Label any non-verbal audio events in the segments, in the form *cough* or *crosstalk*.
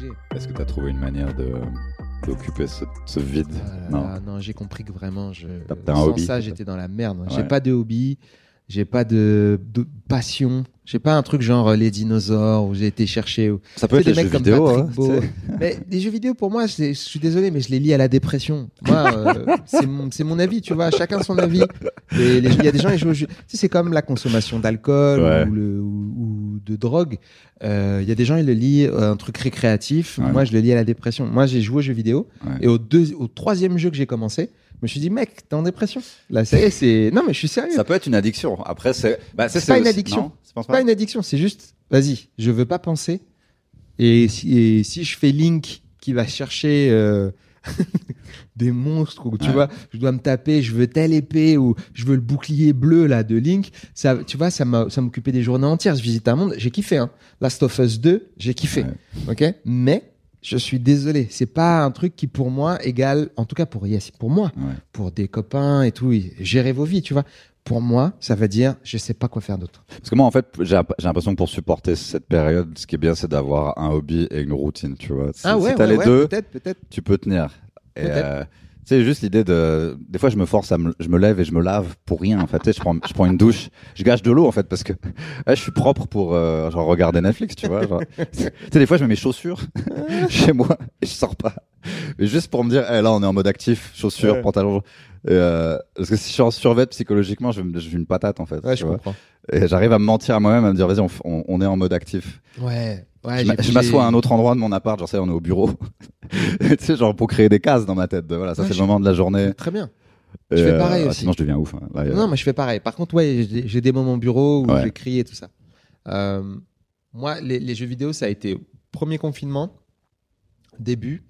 obligé. Est-ce que tu as trouvé une manière de d'occuper ce, ce vide? Ah Non. non, j'ai compris que vraiment, je, sans hobby, ça, j'étais dans la merde. J'ai pas de hobby, j'ai pas de, de passion, j'ai pas un truc genre euh, les dinosaures où j'ai été chercher. Ça peut être des jeux mecs comme vidéo. Patrick hein. Mais les jeux vidéo, pour moi, je suis désolé, mais je les lis à la dépression. Moi, euh, c'est mon, avis, tu vois. Chacun son avis. Il y a des gens, ils jouent au jeu. Tu sais, c'est comme la consommation d'alcool Ouais. ou, ou- ou de drogue. Euh, Il y a des gens, ils le lisent euh, un truc récréatif. Ouais. Moi, je le lis à la dépression. Moi, j'ai joué aux jeux vidéo. Ouais. Et au, deux, au troisième jeu que j'ai commencé, me suis dit, mec, t'es en dépression. Là, ça y est, c'est. Non, mais je suis sérieux. Ça peut être une addiction. Après, c'est. Bah, C'est pas une addiction. C'est pas une addiction, c'est juste, vas-y, je veux pas penser. Et si, et si je fais Link qui va chercher euh, *laughs* des monstres, ou tu Ouais. vois, je dois me taper, je veux telle épée, ou je veux le bouclier bleu là de Link, ça, tu vois, ça m'a ça m'occupait des journées entières. Je visite un monde, j'ai kiffé. Hein. Last of Us 2, j'ai kiffé. Ok? Mais je suis désolé, c'est pas un truc qui pour moi égale, en tout cas pour Yes, pour moi, Ouais. pour des copains et tout, et gérer vos vies, tu vois. Pour moi, ça veut dire, je sais pas quoi faire d'autre. Parce que moi, en fait, j'ai l'impression que pour supporter cette période, ce qui est bien, c'est d'avoir un hobby et une routine, tu vois. Si, Ah ouais, si t'as ouais, les deux, peut-être, peut-être. tu peux tenir. Et Peut-être. Sais, juste l'idée de. Des fois, je me force à me. Je me lève et je me lave pour rien, en fait. Tu sais, je prends, je prends une douche. Je gâche de l'eau, en fait, parce que *laughs* je suis propre pour euh, genre, regarder Netflix, tu vois. genre. *laughs* tu sais, des fois, je mets mes chaussures *laughs* chez moi et je sors pas. Mais juste pour me dire, eh, là, on est en mode actif, chaussures, Ouais. pantalon. Et, euh, parce que si je suis en survêt psychologiquement, je, je suis une patate, en fait. Ouais, tu je vois. comprends. Et j'arrive à me mentir à moi-même, à me dire, vas-y, on, on, on est en mode actif. Ouais, ouais. je m'assois à un autre endroit de mon appart, genre, ça, on est au bureau. *laughs* tu sais, genre, pour créer des cases dans ma tête. de, voilà, ça, Ouais, c'est le moment de la journée. Très bien. Et, Je fais pareil ah, aussi. Sinon, je deviens ouf. hein. Là, il y a- Non, moi je fais pareil. Par contre, ouais, j'ai des moments au bureau où Ouais. j'écris et tout ça. Euh, moi, les, les jeux vidéo, ça a été premier confinement, début.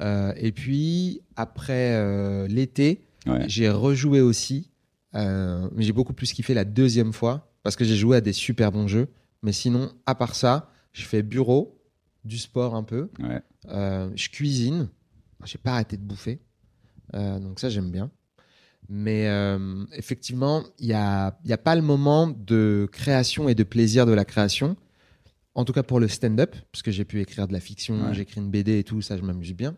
Euh, et puis, après euh, l'été, j'ai rejoué aussi. Euh, mais j'ai beaucoup plus kiffé la deuxième fois parce que j'ai joué à des super bons jeux. Mais sinon, à part ça, je fais bureau, du sport un peu. Ouais. Euh, je cuisine. J'ai pas arrêté de bouffer. Euh, donc ça, j'aime bien. Mais euh, effectivement, il n'y a, y a pas le moment de création et de plaisir de la création. En tout cas pour le stand-up, parce que j'ai pu écrire de la fiction, Ouais. j'écris une BD et tout, ça, je m'amuse bien.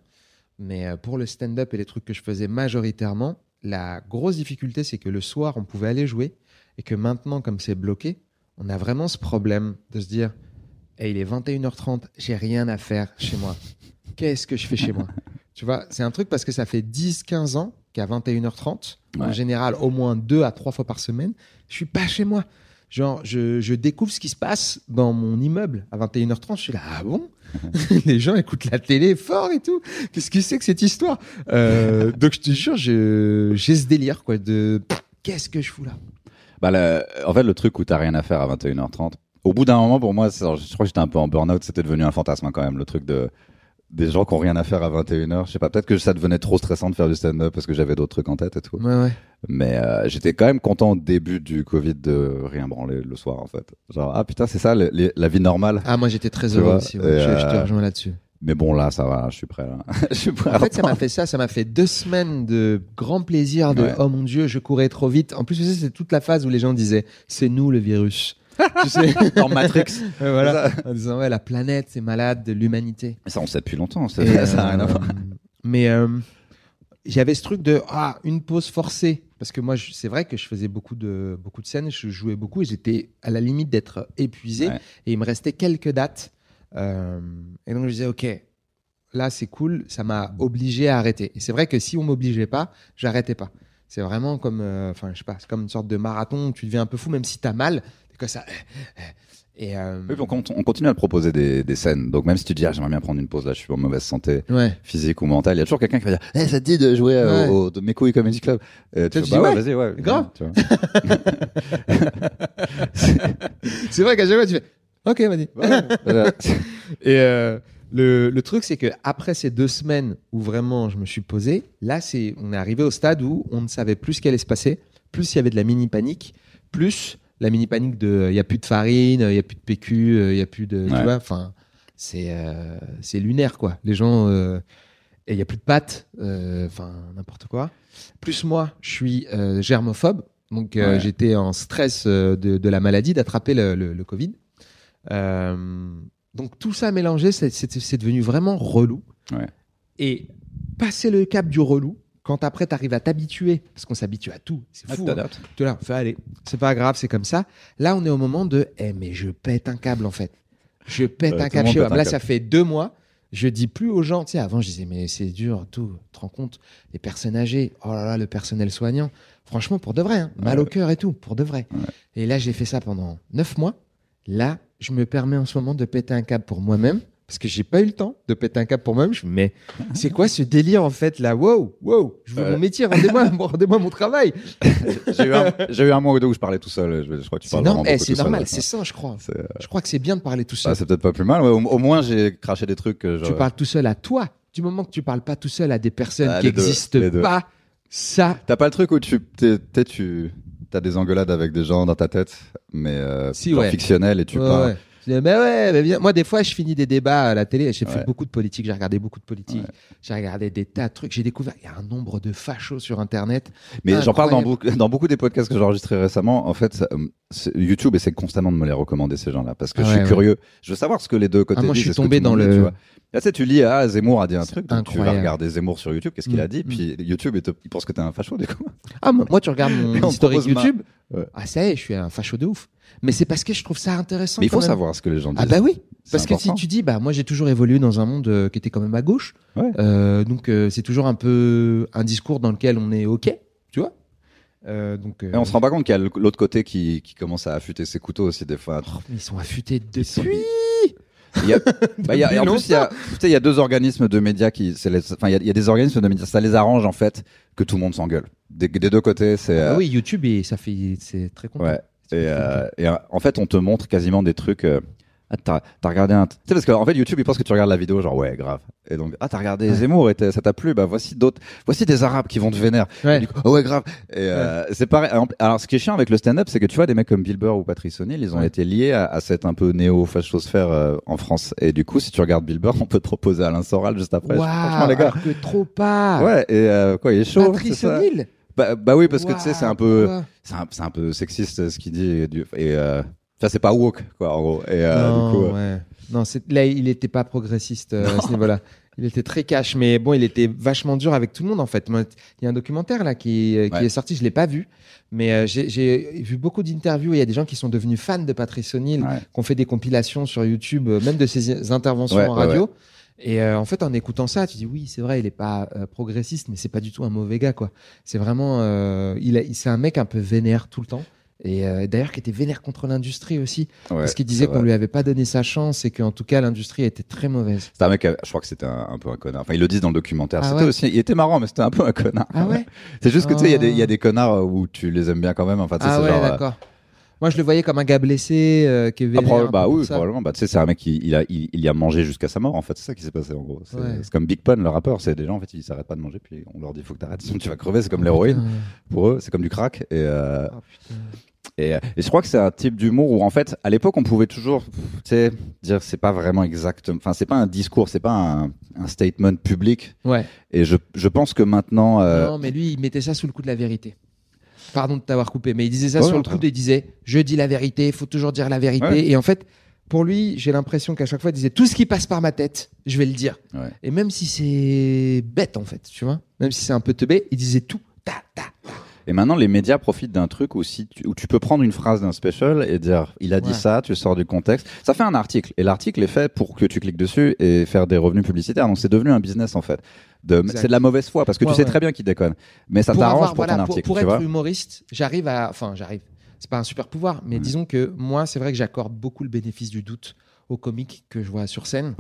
Mais euh, pour le stand-up et les trucs que je faisais majoritairement, la grosse difficulté, c'est que le soir, on pouvait aller jouer et que maintenant, comme c'est bloqué, on a vraiment ce problème de se dire Eh, il est 21h30, j'ai rien à faire chez moi. Qu'est-ce que je fais chez moi? *laughs* Tu vois, c'est un truc parce que ça fait 10-15 ans qu'à 21h30, en général, au moins deux à trois fois par semaine, je suis pas chez moi. Genre, je, je découvre ce qui se passe dans mon immeuble à 21h30. Je suis là, ah bon? *laughs* Les gens écoutent la télé fort et tout. Qu'est-ce que c'est que cette histoire? Euh, Donc, je te jure, je- j'ai ce délire, quoi, de qu'est-ce que je fous là? Bah, le- en fait, le truc où t'as rien à faire à 21h30, au bout d'un moment, pour moi, je crois que j'étais un peu en burn-out, c'était devenu un fantasme hein, quand même, le truc de des gens qui ont rien à faire à 21h. Je sais pas, peut-être que ça devenait trop stressant de faire du stand-up parce que j'avais d'autres trucs en tête et tout. Ouais, ouais. Mais euh, j'étais quand même content au début du Covid de rien branler le soir, en fait. Genre, ah putain, c'est ça, les- la vie normale. Ah, moi, j'étais très heureux aussi. ouais. Je, je te euh, rejoins là-dessus. Mais bon, là, ça va, je suis prêt. Là. *laughs* je suis prêt En fait, ça m'a fait ça. Ça m'a fait deux semaines de grand plaisir de oh mon dieu, je courais trop vite. En plus, c'est toute la phase où les gens disaient c'est nous le virus. Tu sais, *laughs* Dans Matrix. Voilà. En disant ouais, la planète, c'est malade de l'humanité. Ça, on sait depuis longtemps. ça Et, ça a rien à euh, voir. Mais euh, j'avais ce truc de ah une pause forcée parce que moi c'est vrai que je faisais beaucoup de beaucoup de scènes, je jouais beaucoup et j'étais à la limite d'être épuisé Ouais. et il me restait quelques dates Euh, et donc je disais ok là c'est cool, ça m'a obligé à arrêter. Et c'est vrai que si on m'obligeait pas, j'arrêtais pas. C'est vraiment comme, euh, enfin, je sais pas, c'est comme une sorte de marathon. où Tu deviens un peu fou, même si t'as mal. Quoi ça? Et euh, Oui, on, cont- on continue à proposer des, des scènes. Donc même si tu dis, ah, j'aimerais bien prendre une pause, là, je suis en mauvaise santé ouais. physique ou mentale, il y a toujours quelqu'un qui va dire, eh, ça te dit de jouer euh, Ouais. au, de Mes couilles Comedy Club? Tu bah ouais, vas-y, ouais. grave. *laughs* *laughs* C'est vrai qu'à chaque fois tu fais Ok, vas-y. *laughs* Voilà. Et euh, le, le truc, c'est que après ces deux semaines où vraiment je me suis posé, là, c'est on est arrivé au stade où on ne savait plus ce qui allait se passer, plus il y avait de la mini panique, plus la mini panique de il y a plus de farine, il y a plus de PQ, il y a plus de tu vois, enfin c'est euh, c'est lunaire quoi. Les gens euh, et il y a plus de pâtes, euh, enfin n'importe quoi. Plus moi, je suis germophobe, donc Ouais. j'étais en stress de, de la maladie, d'attraper le, le, le Covid. Donc tout ça mélangé, c'est- devenu vraiment relou. Ouais. Et passer le cap du relou, quand après tu arrives à t'habituer, parce qu'on s'habitue à tout, c'est fou. hein. Tu là, fais allez, c'est pas grave, c'est comme ça. Là, on est au moment de, eh mais je pète un câble en fait. Je pète un câble chez moi. Là, câble. ça fait deux mois. Je dis plus aux gens, tu sais, avant je disais mais c'est dur, tout. Tu te rends compte, les personnes âgées, oh là là, le personnel soignant. Franchement, pour de vrai, hein, mal au cœur et tout, pour de vrai. Ouais. Et là, j'ai fait ça pendant neuf mois. Là, je me permets en ce moment de péter un câble pour moi-même. Parce que j'ai pas eu le temps de péter un câble pour moi-même. Je me mais c'est quoi ce délire en fait là? Wow, wow, je veux Ouais. mon métier, rendez-moi *laughs* rendez-moi mon travail. J'ai eu, un- eu un mois ou deux où je parlais tout seul. Je, je crois que tu C'est parles norm- eh, c'est normal, c'est ça, je crois. Euh, Je crois que c'est bien de parler tout seul. bah, c'est peut-être pas plus mal. ouais. Au, au moins, j'ai craché des trucs je. tu parles tout seul à toi. Du moment que tu parles pas tout seul à des personnes Ah, qui n'existent pas, ça, T'as pas le truc où tu, tu, t'as des engueulades avec des gens dans ta tête, mais euh, Si, genre ouais. fictionnels et tu Ouais, parles. Ouais. Je dis, mais ouais, mais bien. Moi, des fois, je finis des débats à la télé. J'ai fait Ouais. beaucoup de politique. J'ai regardé beaucoup de politique. J'ai regardé des tas de trucs. J'ai découvert il y a un nombre de fachos sur Internet. Mais j'en parle dans Incroyable. beaucoup, dans beaucoup des podcasts que j'ai enregistrés récemment. En fait, ça, c'est- YouTube essaie constamment de me les recommander ces gens-là parce que je ouais, suis ouais. curieux. Je veux savoir ce que les deux côtés Ah, moi, je suis tombé dans le-. Là, tu sais, tu lis ah Zemmour a dit un truc, donc tu vas incroyable. regarder Zemmour sur YouTube. Qu'est-ce qu'il Mm. a dit? Puis YouTube, il, pense que t'es un facho du coup. Ah, moi, tu regardes mon *laughs* on historique YouTube. Ouais. Ah, ça y est, je suis un facho de ouf. Mais c'est parce que je trouve ça intéressant. Mais il faut même. savoir ce que les gens disent. Ah, bah oui. Parce que si tu dis, bah moi j'ai toujours évolué dans un monde euh, qui était quand même à gauche, Ouais. Euh, donc euh, c'est toujours un peu un discours dans lequel on est ok, tu vois. Euh, donc euh, Et on se rend pas compte qu'il y a l'autre côté qui, qui commence à affûter ses couteaux aussi des fois. oh, mais ils sont affûtés depuis. sont- Il y a, *laughs* bah, il y a- et en plus, il y a, tu sais, il y a deux organismes de médias qui, enfin, il y a des organismes de médias, ça les arrange en fait que tout le monde s'engueule. Des, des deux côtés, c'est. Ah euh, oui, YouTube et ça fait c'est très content. Ouais. Et, euh, et euh, en fait, on te montre quasiment des trucs. euh, ah, t'as, t'as regardé un. Tu sais, parce qu'en fait, YouTube, il pense que tu regardes la vidéo, genre, ouais, grave. Et donc, ah, t'as regardé Ouais. Zemmour et ça t'a plu, bah, voici d'autres. Voici des Arabes qui vont te vénère. Ouais. Du coup, oh, ouais, grave. Et euh, c'est pareil. Alors, ce qui est chiant avec le stand-up, c'est que tu vois, des mecs comme Bill Burr ou Patrice O'Neill, ils ont été liés à, à cette un peu néo-fachosphère en France. Et du coup, si tu regardes Bill Burr, on peut te proposer Alain Soral juste après. Waouh, Franchement, les gars. que trop pas. Ouais, et quoi, il est chaud. Patrice O'Neill. Bah, bah oui, parce que tu sais, c'est un peu c'est un, un peu sexiste ce qu'il dit et, et euh, ça c'est pas woke quoi en gros et euh, non, du coup euh, ouais. non, là il était pas progressiste à ce niveau-là. Il était très cash, mais bon, il était vachement dur avec tout le monde en fait. Il y a un documentaire là qui, qui Ouais. est sorti, je l'ai pas vu, mais euh, j'ai- vu beaucoup d'interviews. Il y a des gens qui sont devenus fans de Patrice O'Neill, Ouais. qui ont fait des compilations sur YouTube, même de ses interventions Ouais, en radio. Et euh, en fait, en écoutant ça, tu dis oui, c'est vrai, il est pas euh, progressiste, mais c'est pas du tout un mauvais gars, quoi. C'est vraiment, euh, il, c'est un mec un peu vénère tout le temps. Et euh, d'ailleurs, qui était vénère contre l'industrie aussi, ouais, parce qu'il disait qu'on lui avait pas donné sa chance et qu'en tout cas, l'industrie était très mauvaise. c'était un mec je crois que c'était un, un peu un connard enfin ils le disent dans le documentaire Ah c'était ouais aussi il était marrant mais c'était un peu un connard Ah ouais *laughs* c'est juste que tu sais il y a des il y a des connards où tu les aimes bien quand même enfin Ah ouais, genre d'accord. Moi, je le voyais comme un gars blessé, euh, qui est ah, bah oui probablement bah tu sais c'est un mec qui il a il, il y a mangé jusqu'à sa mort en fait c'est ça qui s'est passé en gros c'est Ouais. comme Big Pun le rappeur c'est des gens en fait ils s'arrêtent pas de manger puis on leur dit faut que t'arrêtes sinon tu vas crever c'est comme l'héroïne pour eux c'est comme du crack et euh, Oh, putain. Et, euh, et je crois que c'est un type d'humour où en fait, à l'époque, on pouvait toujours, dire c'est pas vraiment exact. Enfin, c'est pas un discours, c'est pas un, un statement public. Ouais. Et je, je pense que maintenant, euh, Non, mais lui, il mettait ça sous le coup de la vérité. Pardon de t'avoir coupé, mais il disait ça sur le coup, il disait je dis la vérité, il faut toujours dire la vérité. Ouais. Et en fait, pour lui, j'ai l'impression qu'à chaque fois, il disait tout ce qui passe par ma tête, je vais le dire. Ouais. Et même si c'est bête, en fait, tu vois, même si c'est un peu teubé, il disait tout. Ta, ta. Et maintenant, les médias profitent d'un truc où, si tu, où tu peux prendre une phrase d'un special et dire il a dit Ouais. ça, tu sors du contexte. Ça fait un article. Et l'article est fait pour que tu cliques dessus et faire des revenus publicitaires. Donc c'est devenu un business en fait. C'est de la mauvaise foi parce que Ouais, tu sais ouais. très bien qu'il déconne. Mais ça pour t'arrange pour voilà, ton pour, article. pour tu être vois humoriste, j'arrive à. Enfin, j'arrive. c'est pas un super pouvoir, mais Ouais. disons que moi, c'est vrai que j'accorde beaucoup le bénéfice du doute aux comiques que je vois sur scène,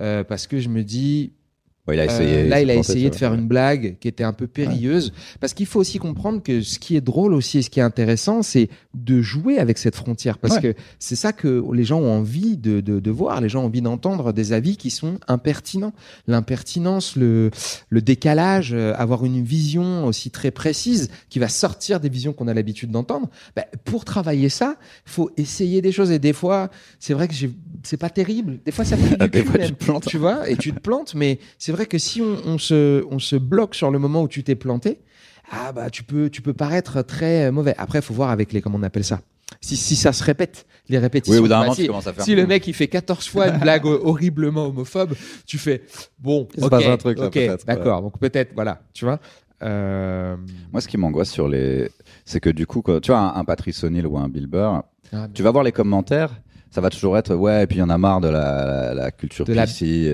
euh, parce que je me dis, Ouais, il a euh, essayé. là, il a essayé de faire une blague qui était un peu périlleuse. Parce qu'il faut aussi comprendre que ce qui est drôle aussi et ce qui est intéressant, c'est de jouer avec cette frontière. Parce que c'est ça que les gens ont envie de, de, de voir. Les gens ont envie d'entendre des avis qui sont impertinents. L'impertinence, le, le décalage, euh, avoir une vision aussi très précise qui va sortir des visions qu'on a l'habitude d'entendre. Ben, pour travailler ça, faut essayer des choses. Et des fois, c'est vrai que c'est pas terrible. Des fois, ça fait du *laughs* Des cul fois, tu même te plantes. tu vois, et tu te plantes, mais c'est vrai que si on, on se, on se bloque sur le moment où tu t'es planté, ah bah tu peux, tu peux paraître très mauvais. Après, il faut voir avec les, comment on appelle ça. Si, si ça se répète, les répétitions. Oui, d'un bah, si, à faire. si le mec il fait 14 fois une blague horriblement homophobe, tu fais bon, ok, un truc, là, ok, peut-être, d'accord. Donc peut-être, voilà, tu vois. Euh, Moi, ce qui m'angoisse sur les. C'est que du coup, quoi, tu vois, un, un Patrice O'Neill ou un Bill Burr, ah, tu vas voir les commentaires, ça va toujours être ouais, et puis il y en a marre de la, la, la culture De la-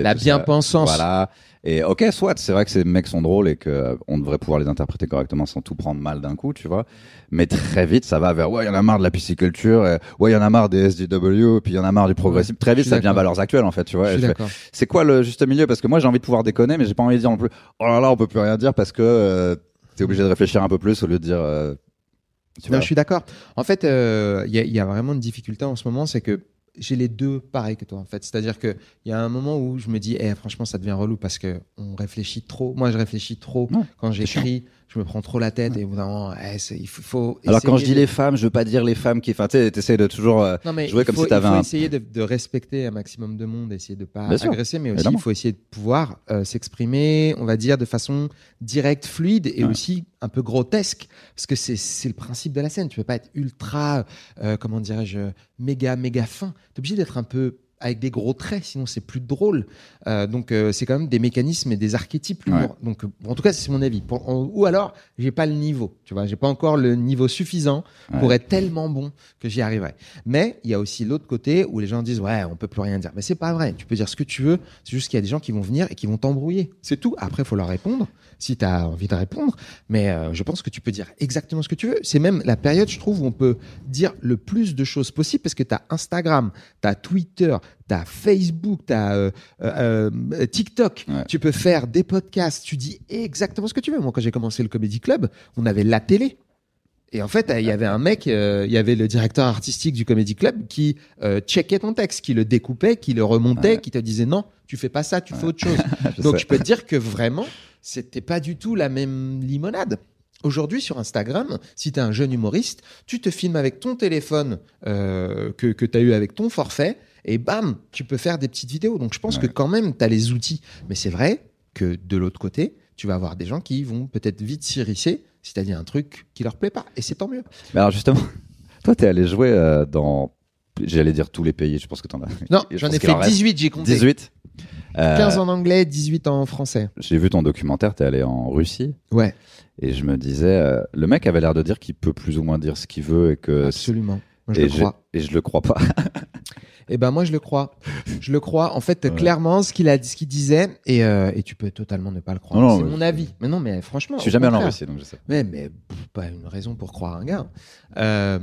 la bien-pensance. Voilà. Et ok, soit c'est vrai que ces mecs sont drôles et que euh, on devrait pouvoir les interpréter correctement sans tout prendre mal d'un coup, tu vois. Mais très vite, ça va vers ouais, il y en a marre de la pisciculture, et, ouais, il y en a marre des SDW, puis il y en a marre du progressif. Très vite, ça devient valeurs actuelles en fait, tu vois. c'est quoi le juste milieu? Parce que moi, j'ai envie de pouvoir déconner, mais j'ai pas envie de dire non plus. Oh là là, on peut plus rien dire parce que euh, t'es obligé de réfléchir un peu plus au lieu de dire. euh, tu Non, vois. je suis d'accord. En fait, euh, il y, y a vraiment une difficulté en ce moment, c'est que j'ai les deux pareils que toi, en fait. C'est-à-dire qu'il y a un moment où je me dis, eh, franchement, ça devient relou parce que on réfléchit trop. Moi, je réfléchis trop quand j'écris. Je me prends trop la tête et au bout d'un moment, eh, il faut. faut Alors quand je dis de- les femmes, je veux pas dire les femmes qui. Enfin, tu sais, t'essayes de toujours. euh, non, mais jouer il comme faut, si t'avais il faut un- essayer de, de respecter un maximum de monde, essayer de pas Bien sûr, agresser, mais aussi évidemment. il faut essayer de pouvoir euh, s'exprimer, on va dire, de façon directe, fluide et Ouais. aussi un peu grotesque, parce que c'est c'est le principe de la scène. Tu peux pas être ultra, euh, comment dirais-je, méga méga fin. T'es obligé d'être un peu avec des gros traits, sinon c'est plus drôle. Euh, donc euh, c'est quand même des mécanismes et des archétypes. l'humour. Donc euh, en tout cas c'est mon avis. Pour- en- ou alors j'ai pas le niveau, tu vois, j'ai pas encore le niveau suffisant pour Ouais. être tellement bon que j'y arriverai. Mais il y a aussi l'autre côté où les gens disent ouais on peut plus rien dire. Mais c'est pas vrai. Tu peux dire ce que tu veux. C'est juste qu'il y a des gens qui vont venir et qui vont t'embrouiller. C'est tout. Après faut leur répondre si tu as envie de répondre. Mais euh, je pense que tu peux dire exactement ce que tu veux. C'est même la période je trouve où on peut dire le plus de choses possible parce que tu as Instagram, tu as Twitter, tu as Facebook, tu as TikTok. Ouais. Tu peux faire des podcasts. Tu dis exactement ce que tu veux. Moi quand j'ai commencé le Comedy Club, on avait la télé. Et en fait, il y avait un mec, euh, il y avait le directeur artistique du Comedy Club qui euh, checkait ton texte, qui le découpait, qui le remontait, Ouais. qui te disait non, tu fais pas ça, tu fais autre chose. *laughs* Je Donc sais. je peux te dire que vraiment, c'était pas du tout la même limonade. Aujourd'hui, sur Instagram, si tu es un jeune humoriste, tu te filmes avec ton téléphone euh, que, que tu as eu avec ton forfait, et bam, tu peux faire des petites vidéos. Donc je pense Ouais. que quand même, tu as les outils. Mais c'est vrai que de l'autre côté, tu vas avoir des gens qui vont peut-être vite s'irrisser si dit un truc qui leur plaît pas. Et c'est tant mieux. Mais alors justement, *laughs* toi, t'es allé jouer euh, dans. J'allais dire tous les pays. Je pense que t'en as. Non, Je j'en ai fait reste 18, j'ai compté. 18. Euh, 15 en anglais, 18 en français. J'ai vu ton documentaire. T'es allé en Russie. Ouais, Et je me disais, euh, le mec avait l'air de dire qu'il peut plus ou moins dire ce qu'il veut et que. absolument. Moi, je et le crois. et je le crois pas. *laughs* Eh ben moi je le crois. Je le crois. En fait, Ouais. clairement, ce qu'il a, ce qu'il disait, et, euh, et tu peux totalement ne pas le croire. C'est mon avis. Mais non, mais franchement. je suis jamais allé en. Russie, donc je sais. Mais, mais pff, pas une raison pour croire un gars. Euh,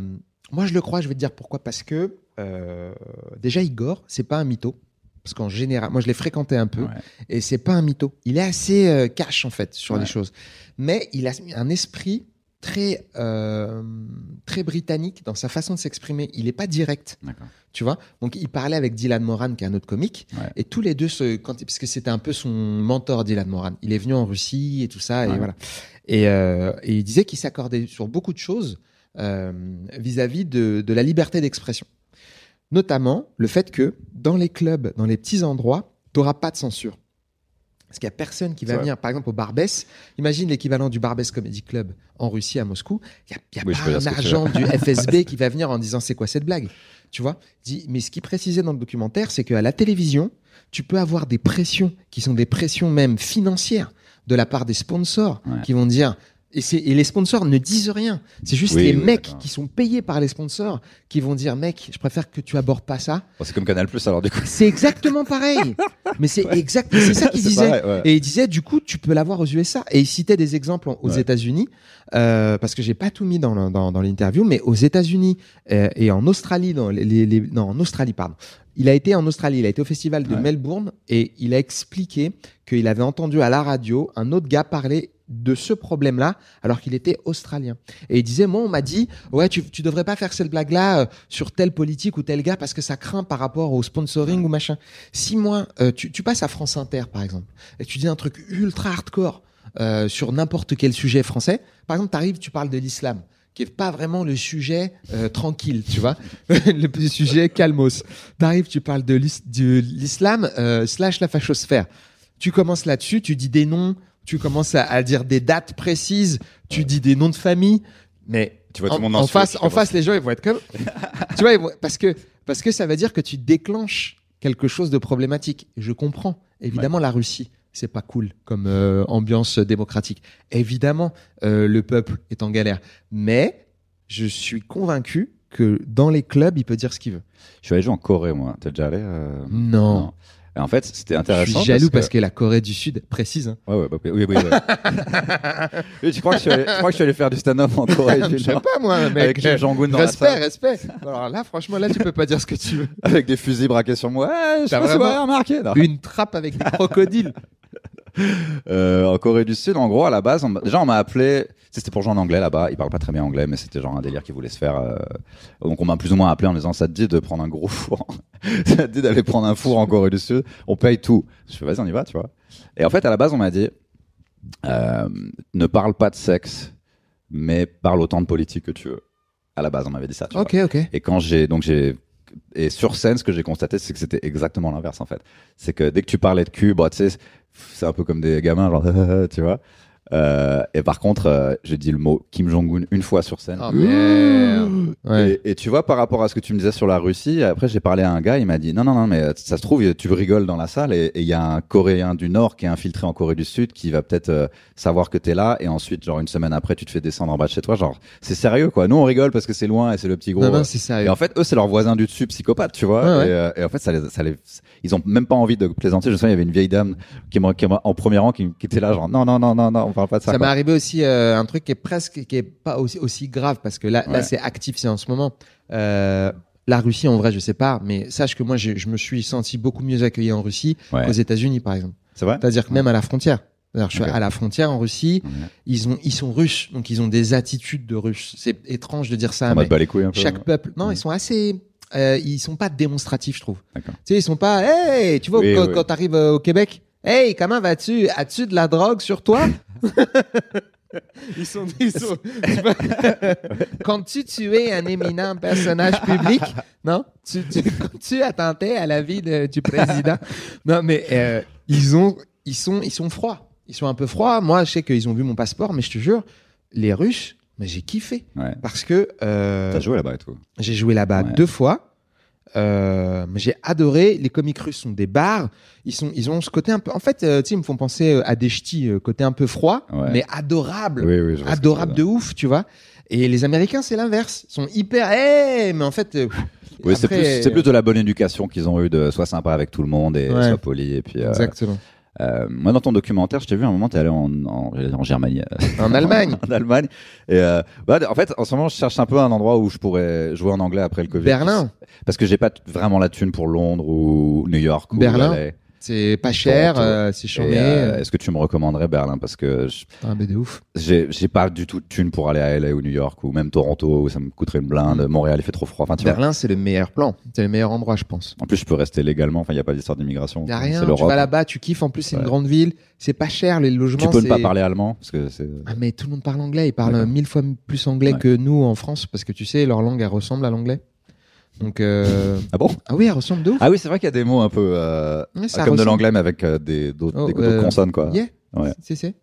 moi, je le crois. Je vais te dire pourquoi. Parce que euh, déjà, Igor, c'est pas un mytho. Parce qu'en général, moi, je l'ai fréquenté un peu, Ouais. et c'est pas un mytho. Il est assez cash en fait sur Ouais. les choses, mais il a un esprit très euh, très britannique dans sa façon de s'exprimer. Il est pas direct. Tu vois Donc, il parlait avec Dylan Moran, qui est un autre comique. Ouais. Et tous les deux, se, quand, parce que c'était un peu son mentor, Dylan Moran. Il est venu en Russie et tout ça. Et voilà. Et, euh, et il disait qu'il s'accordait sur beaucoup de choses euh, vis-à-vis de, de la liberté d'expression. Notamment le fait que dans les clubs, dans les petits endroits, tu n'auras pas de censure. Parce qu'il n'y a personne qui va venir, par exemple, au Barbès. Imagine l'équivalent du Barbès Comedy Club en Russie, à Moscou. Il n'y a, y a Oui, pas un agent du *laughs* FSB qui va venir en disant c'est quoi cette blague? Tu vois? Mais ce qui précisait dans le documentaire, c'est qu'à la télévision, tu peux avoir des pressions qui sont des pressions même financières de la part des sponsors Ouais. qui vont dire Et, c'est- et les sponsors ne disent rien. C'est juste Oui, les oui, mecs qui sont payés par les sponsors qui vont dire mec, je préfère que tu abordes pas ça. Bon, c'est comme Canal Plus alors du coup. C'est exactement pareil. *laughs* Mais c'est exact. C'est ça qu'il C'est disait. pareil, ouais. Et il disait du coup tu peux l'avoir aux USA. Et il citait des exemples aux Ouais. États-Unis euh, parce que j'ai pas tout mis dans le- dans, dans l'interview, mais aux États-Unis euh, et en Australie, dans les, les- les- non en Australie pardon. Il a été en Australie, il a été au festival de Ouais. Melbourne et il a expliqué qu'il avait entendu à la radio un autre gars parler de ce problème-là alors qu'il était australien. Et il disait, moi on m'a dit, ouais tu, tu devrais pas faire cette blague-là euh, sur tel politique ou tel gars parce que ça craint par rapport au sponsoring ou machin. Si moi, euh, tu, tu passes à France Inter par exemple et tu dis un truc ultra hardcore euh, sur n'importe quel sujet français, par exemple t'arrives, tu parles de l'islam qui est pas vraiment le sujet euh, tranquille, tu vois, *laughs* le sujet calmos. T'arrives, tu parles de l'islam euh, slash la fachosphère. Tu commences là-dessus, tu dis des noms, tu commences à, à dire des dates précises, tu dis des noms de famille, mais Tu vois en, tout le monde en en face, en face, les gens ils vont être comme, *laughs* tu vois, vont- parce que parce que ça veut dire que tu déclenches quelque chose de problématique. Je comprends. Évidemment, la Russie, c'est pas cool comme euh, ambiance démocratique. Évidemment, euh, le peuple est en galère, mais je suis convaincu que dans les clubs, il peut dire ce qu'il veut. Je suis allé jouer en Corée moi. T'es déjà allé euh, Non. Et en fait, c'était Je intéressant. suis jaloux parce que... que... la Corée du Sud, précise. hein. Ouais, ouais, bah, oui, oui, oui. oui, *laughs* tu crois que je suis allé, tu crois que je suis allé faire du stand-up en Corée du je sais pas moi, mec. avec Jong-un dans respect, la respect. Alors là, franchement, là, tu peux pas dire ce que tu veux. avec des fusils braqués sur moi. Ouais, je sais pas si vous vraiment avez remarqué. non. Une trappe avec des crocodiles. *laughs* Euh, en Corée du Sud, en gros, à la base, on déjà on m'a appelé. C'était pour jouer en anglais là-bas. Ils parlent pas très bien anglais, mais c'était genre un délire qu'ils voulaient se faire. euh, Donc on m'a plus ou moins appelé en disant ça te dit de prendre un gros four. *laughs* ça te dit d'aller prendre un four en Corée du Sud. On paye tout. Je fais vas-y on y va, tu vois. Et en fait à la base on m'a dit euh, ne parle pas de sexe, mais parle autant de politique que tu veux. À la base on m'avait dit ça. Tu vois. ok, ok. Et quand j'ai donc j'ai et sur scène, ce que j'ai constaté, c'est que c'était exactement l'inverse en fait. C'est que dès que tu parlais de cul, bah, tu sais, c'est un peu comme des gamins, genre, *laughs* tu vois. Euh, et par contre, euh, j'ai dit le mot Kim Jong-un une fois sur scène. Oh merde. Ouais. Et, et tu vois, par rapport à ce que tu me disais sur la Russie, après j'ai parlé à un gars, il m'a dit non, non, non, mais ça se trouve, tu rigoles dans la salle et il y a un Coréen du Nord qui est infiltré en Corée du Sud qui va peut-être euh, savoir que t'es là et ensuite, genre une semaine après, tu te fais descendre en bas de chez toi. Genre, c'est sérieux quoi. Nous, on rigole parce que c'est loin et c'est le petit gros. Non, non, euh, et en fait, eux, c'est leurs voisins du dessus, psychopathes, tu vois. Ouais, ouais. Et, euh, et en fait, ça les, ça les, ils ont même pas envie de plaisanter. Je me souviens, il y avait une vieille dame qui, me- qui en premier rang qui, qui était là, genre, non, non, non, non, non, on parle pas de ça. Ça m'est arrivé aussi euh, un truc qui est presque, qui est pas aussi, aussi grave parce que là, là c'est actif, c'est en ce moment. Euh, la Russie, en vrai, je sais pas, mais sache que moi, je, je me suis senti beaucoup mieux accueilli en Russie Ouais. qu'aux États-Unis, par exemple. C'est vrai? C'est-à-dire que même à la frontière. C'est-à-dire, je suis à la frontière en Russie, ils ont, ils sont russes, donc ils ont des attitudes de russes. C'est étrange de dire ça, On mais mode bat les couilles un peu. chaque peuple, non, Ouais. ils sont assez, euh, ils sont pas démonstratifs, je trouve. Tu sais, ils sont pas, hey, tu vois, Oui, quand, oui. quand t'arrives euh, au Québec, hey, comment vas-tu? As-tu de la drogue sur toi? *laughs* ils sont, ils sont, tu *laughs* Comptes-tu tuer un éminent personnage public? Non? Tu, tu, tu attentais à la vie de- du président? Non, mais, euh, ils ont, ils sont, ils sont froids. Ils sont un peu froids. Moi, je sais qu'ils ont vu mon passeport, mais je te jure, les Russes, mais j'ai kiffé. Ouais. Parce que, euh, T'as joué là-bas et tout. j'ai joué là-bas Ouais. deux fois. Euh, j'ai adoré. Les comiques russes sont des bars. Ils sont, ils ont ce côté un peu. En fait, euh, tu sais, ils me font penser euh, à des ch'tis, euh, côté un peu froid, Ouais. mais adorable, Oui, oui, adorable de ouf, tu vois. Et les Américains, c'est l'inverse. Ils sont hyper. Hey, mais en fait. euh, Oui, c'est plus, de la bonne éducation qu'ils ont eu de sois sympa avec tout le monde et Ouais. sois poli. Et puis, Exactement. Euh, moi, dans ton documentaire, je t'ai vu à un moment, t'es allé en, en, en Germanie. En *laughs* Allemagne. *laughs* en Allemagne. Et euh, bah, en fait, en ce moment, je cherche un peu un endroit où je pourrais jouer en anglais après le Covid. Berlin. Parce que j'ai pas vraiment la thune pour Londres ou New York ou Berlin. C'est pas cher, euh, c'est chambé. euh, Est-ce que tu me recommanderais Berlin? Parce que je- Ah, ouf. j'ai pas du tout de thune pour aller à LA ou New York ou même Toronto où ça me coûterait une blinde. Montréal, il fait trop froid. Enfin, tu. Berlin, c'est le meilleur plan. C'est le meilleur endroit, je pense. En plus, je peux rester légalement. Enfin, il y a pas d'histoire d'immigration. Y a rien. Tu vas là-bas, tu kiffes. En plus, c'est une grande ville. C'est pas cher, les logements. Tu peux ne pas parler allemand parce que. Ah, mais tout le monde parle anglais. Ils parlent mille fois plus anglais Ouais. que nous en France parce que tu sais, leur langue, elle ressemble à l'anglais. Donc, euh... Ah bon ah oui, elle ressemble de ouf. Ah oui, c'est vrai qu'il y a des mots un peu euh, ça comme de l'anglais mais avec euh, des d'autres Oh, des- d'autres consonnes quoi. Yeah. Ouais. C'est, c'est.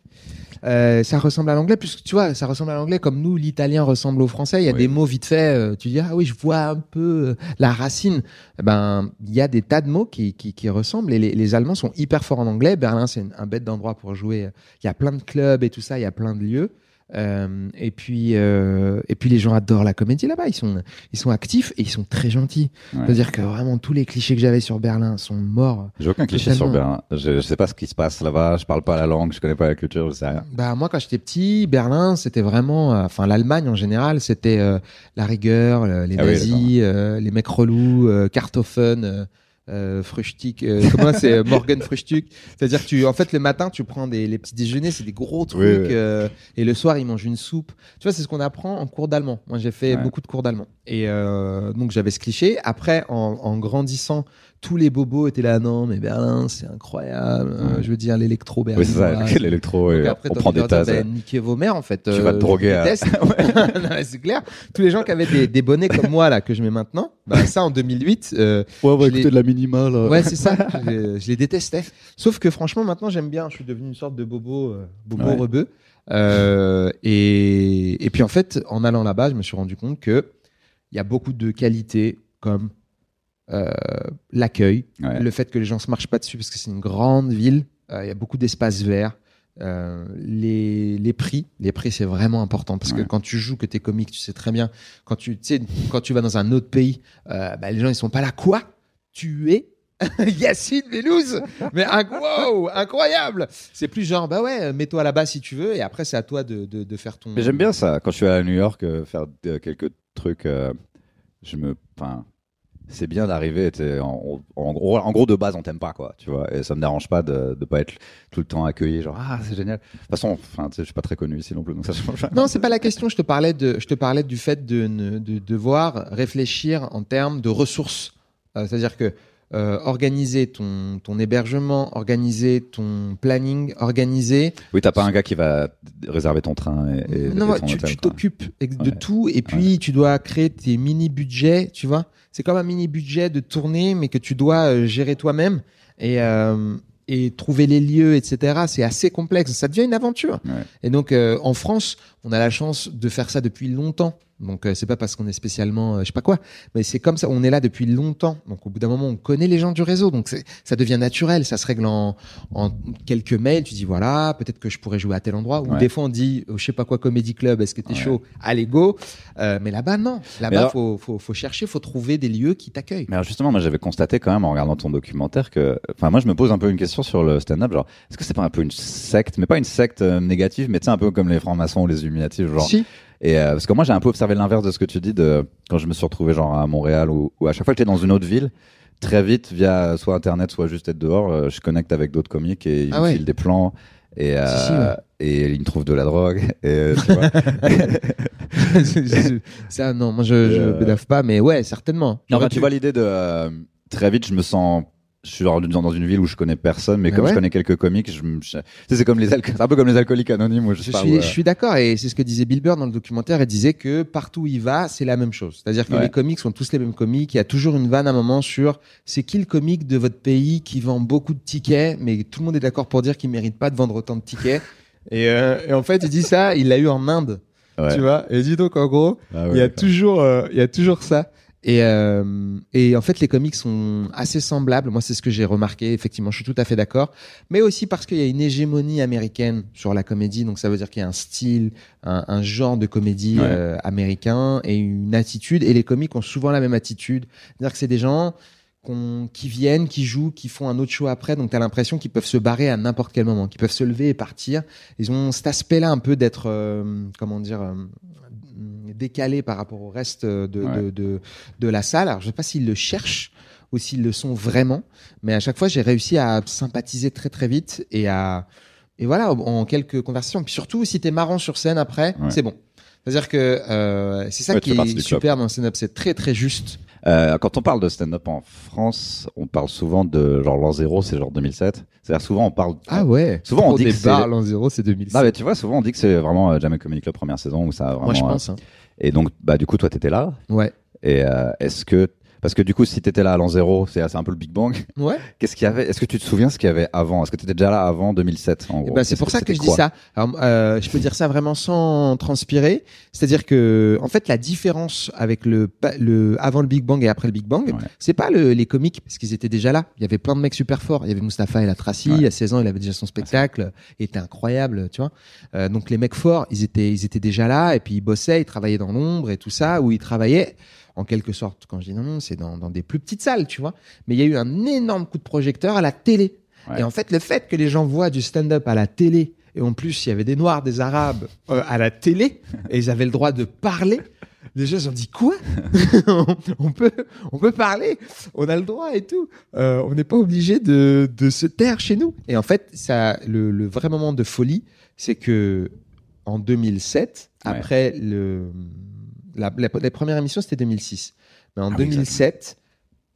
Ça ressemble à l'anglais, puisque tu vois, ça ressemble à l'anglais comme nous, l'italien ressemble au français. Il y a Oui. des mots vite fait. tu dis, ah oui, je vois un peu la racine. Eh ben, il y a des tas de mots qui, qui, qui ressemblent et les, les Allemands sont hyper forts en anglais. Berlin, c'est un bête d'endroit pour jouer. Il y a plein de clubs et tout ça. Il y a plein de lieux. Euh, et puis, euh, et puis les gens adorent la comédie là-bas. Ils sont, ils sont actifs et ils sont très gentils. Ouais. C'est-à-dire que vraiment tous les clichés que j'avais sur Berlin sont morts. J'ai aucun cliché sur. Berlin. Je, je sais pas ce qui se passe là-bas. Je parle pas la langue. Je connais pas la culture. Je sais rien. Bah moi quand j'étais petit, Berlin c'était vraiment, euh, enfin l'Allemagne en général, c'était la rigueur, les Ah oui, nazis, les mecs relous, Kartoffeln, euh, Frühstück, euh, *laughs* comment c'est euh, Morgan Frühstück. C'est-à-dire que tu, en fait le matin tu prends des les petits déjeuners, c'est des gros trucs, Oui, oui. euh, et le soir ils mangent une soupe. Tu vois c'est ce qu'on apprend en cours d'allemand. Moi j'ai fait Ouais. beaucoup de cours d'allemand et euh, donc j'avais ce cliché. Après en, en grandissant tous les bobos étaient là non mais Berlin c'est incroyable euh, Ouais. je veux dire l'électro Oui, c'est ça. *laughs* L'électro. après, On prend des tasses. bah, niquez vos mères, en fait. Tu vas te droguer à- *laughs* *laughs* c'est clair. Tous les gens qui avaient des, des bonnets comme moi, là, que je mets maintenant, bah, ça, en 2008, euh, Ouais, écouter l'ai- de la minima là. ouais, c'est ça. Je, les- je les détestais. Sauf que franchement, maintenant, j'aime bien. Je suis devenu une sorte de bobo, euh, bobo Ouais. rebeu. Euh, et, et puis, en fait, en allant là-bas, je me suis rendu compte que il y a beaucoup de qualités comme euh, l'accueil, Ouais. le fait que les gens se marchent pas dessus parce que c'est une grande ville. euh, Il y a beaucoup d'espaces verts. Euh, les, les prix, les prix c'est vraiment important parce que quand tu joues, que tu es comique, tu sais très bien. Quand tu, quand tu vas dans un autre pays, bah, les gens ils sont pas là. Quoi? Tu es *laughs* Yacine Vélouz Mais inc- wow, incroyable C'est plus genre, bah ouais, mets-toi là-bas si tu veux et après c'est à toi de, de, de faire ton. Mais j'aime bien ça. Quand je suis à New York euh, faire de- quelques trucs, euh, je me, enfin, c'est bien d'arriver. En, en en gros, de base, on t'aime pas, quoi. Tu vois. Et ça me dérange pas de, de pas être tout le temps accueilli, genre ah c'est génial. De toute façon, enfin, je suis pas très connu ici non plus, donc ça *laughs* change. Non, c'est pas la question. Je te parlais de, je te parlais du fait de, ne- de devoir réfléchir en termes de ressources. Euh, C'est-à-dire que euh, organiser ton, ton hébergement, organiser ton planning, organiser. Oui, t'as pas un gars qui va réserver ton train et, et, non, et ton tu hôtel, tu quoi. t'occupes de Ouais. tout et puis tu dois créer tes mini budgets. Tu vois, c'est comme un mini budget de tournée, mais que tu dois euh, gérer toi-même et euh, et trouver les lieux, etc. C'est assez complexe. Ça devient une aventure. Ouais. Et donc euh, en France, on a la chance de faire ça depuis longtemps. Donc euh, c'est pas parce qu'on est spécialement, euh, je sais pas quoi, mais c'est comme ça. On est là depuis longtemps. Donc au bout d'un moment, on connaît les gens du réseau. Donc ça devient naturel. Ça se règle en, en quelques mails. Tu dis voilà, peut-être que je pourrais jouer à tel endroit. Ou Ouais. des fois on dit, euh, je sais pas quoi, comédie club. Est-ce que t'es Ouais. chaud? Allez go. Euh, mais là-bas non. Là-bas alors- faut, faut faut chercher, faut trouver des lieux qui t'accueillent. Mais alors justement, moi j'avais constaté quand même en regardant ton documentaire que, enfin moi je me pose un peu une question sur le stand-up, genre est-ce que c'est pas un peu une secte, mais pas une secte euh, négative, mais tu sais un peu comme les francs-maçons ou les Illuminati, genre. Si. Et euh, parce que moi j'ai un peu observé l'inverse de ce que tu dis de quand je me suis retrouvé genre à Montréal ou, ou à chaque fois que j'étais dans une autre ville, très vite via soit internet soit juste être dehors, euh, je connecte avec d'autres comiques et ils Ah me ouais. filent des plans et euh, Si, si, ouais. et ils me trouvent de la drogue *laughs* et euh, tu vois. *laughs* ça non, moi je je Euh, bédave pas, mais ouais certainement. Non, J'aurais bah, tu pu- vois l'idée de euh, très vite, je me sens. Je suis dans une ville où je connais personne, mais Mais comme ouais. je connais quelques comiques, je, je- c'est comme les un peu comme les alcooliques anonymes où je, Je sais pas, suis, où, euh, je suis d'accord et c'est ce que disait Bill Burr dans le documentaire. Il disait que partout où il va, c'est la même chose. C'est-à-dire que Ouais. les comiques sont tous les mêmes comiques. Il y a toujours une vanne à un moment sur c'est qui le comique de votre pays qui vend beaucoup de tickets, mais tout le monde est d'accord pour dire qu'il mérite pas de vendre autant de tickets. *laughs* Et, euh, et en fait, il dit ça, il l'a eu en Inde, ouais. tu vois. Et dis donc en gros, Ah ouais, il y a toujours, euh, il y a toujours ça. Et, euh, et en fait, les comics sont assez semblables. Moi, c'est ce que j'ai remarqué. Effectivement, je suis tout à fait d'accord. Mais aussi parce qu'il y a une hégémonie américaine sur la comédie. Donc, ça veut dire qu'il y a un style, un, un genre de comédie Ouais. euh, américain et une attitude. Et les comiques ont souvent la même attitude. C'est-à-dire que c'est des gens qui viennent, qui jouent, qui font un autre show après. Donc, tu as l'impression qu'ils peuvent se barrer à n'importe quel moment, qu'ils peuvent se lever et partir. Ils ont cet aspect-là un peu d'être, euh, comment dire, euh, décalé par rapport au reste de, de, Ouais. de, de la salle. Alors, je sais pas s'ils le cherchent ou s'ils le sont vraiment, mais à chaque fois, j'ai réussi à sympathiser très très vite et à et voilà en quelques conversations. Puis surtout, si t'es marrant sur scène après, Ouais. c'est bon. C'est-à-dire que euh, c'est ça Ouais, qui est super dans le stand-up, c'est très très juste. Euh, quand on parle de stand-up en France, on parle souvent de genre l'an zéro, c'est genre 2007. C'est-à-dire souvent on parle. Ah ouais. Souvent, on dit que c'est- l'an zéro, c'est 2007. Non, mais tu vois, souvent on dit que c'est vraiment euh, Jamel Comedy Club première saison où ça a vraiment. Moi, je euh, pense. hein. Et donc, bah du coup, toi, t'étais là. Ouais. Et est-ce que Parce que du coup, si t'étais là à l'an zéro, c'est un peu le Big Bang. Ouais. *laughs* Qu'est-ce qu'il y avait? Est-ce que tu te souviens ce qu'il y avait avant? Est-ce que t'étais déjà là avant 2007 en Eh gros ben, c'est pour ça que je dis ça. Alors, euh, je peux dire ça vraiment sans transpirer. C'est-à-dire que, en fait, la différence avec le, le avant le Big Bang et après le Big Bang, Ouais. c'est pas le, les comiques parce qu'ils étaient déjà là. Il y avait plein de mecs super forts. Il y avait Mustapha El Atrassi. Ouais. À 16 ans, il avait déjà son spectacle. Il était incroyable, tu vois. Euh, donc les mecs forts, ils étaient, ils étaient déjà là et puis ils bossaient, ils travaillaient dans l'ombre et tout ça, où ils travaillaient en quelque sorte. Quand je dis non, c'est dans, dans des plus petites salles, tu vois. Mais il y a eu un énorme coup de projecteur à la télé. Ouais. Et en fait, le fait que les gens voient du stand-up à la télé, et en plus, il y avait des Noirs, des Arabes euh, à la télé, *laughs* et ils avaient le droit de parler, les gens se sont dit quoi? *laughs* On, peut, on peut parler, on a le droit et tout. Euh, on n'est pas obligé de, de se taire chez nous. Et en fait, ça, le, le vrai moment de folie, c'est que en 2007, Ouais. après le, la, la, la première émission, c'était 2006. Mais en Ah oui, 2007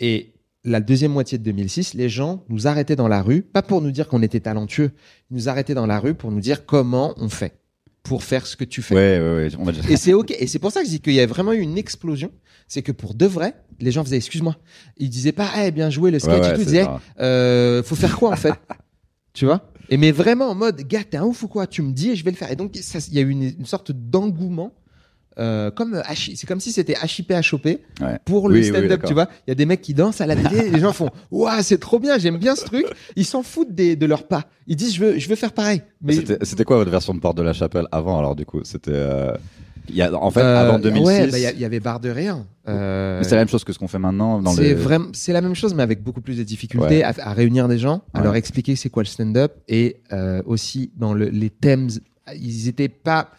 et la deuxième moitié de 2006, les gens nous arrêtaient dans la rue, pas pour nous dire qu'on était talentueux, ils nous arrêtaient dans la rue pour nous dire comment on fait pour faire ce que tu fais. Ouais, ouais, ouais. On va dire- Et c'est ok. Et c'est pour ça que je dis qu'il y a vraiment eu une explosion. C'est que pour de vrai, les gens faisaient excuse-moi. Ils disaient pas, eh bien joué le sketch. Ils disaient, euh, faut faire quoi en fait? *laughs* Tu vois? Et mais vraiment en mode, gars, t'es un ouf ou quoi? Tu me dis et je vais le faire. Et donc il y a eu une, une sorte d'engouement. Euh, comme Hachi- c'est comme si c'était HIP à choper Ouais. pour le Oui, stand-up, tu vois. Il y a des mecs qui dansent à la télé, les gens font *laughs* Waouh, c'est trop bien, j'aime bien ce truc. Ils s'en foutent des, de leurs pas. Ils disent Je veux, je veux faire pareil. Mais C'était quoi votre version de Porte de la Chapelle avant alors du coup? C'était euh, il y a en fait Euh, avant 2006. Ouais, bah, il y avait barre de rire. Euh, c'est la même chose que ce qu'on fait maintenant dans C'est les. vraiment, c'est la même chose, mais avec beaucoup plus de difficultés Ouais. à, à réunir des gens, à Ouais. leur expliquer c'est quoi le stand-up et euh, aussi dans le, les thèmes, ils étaient pas,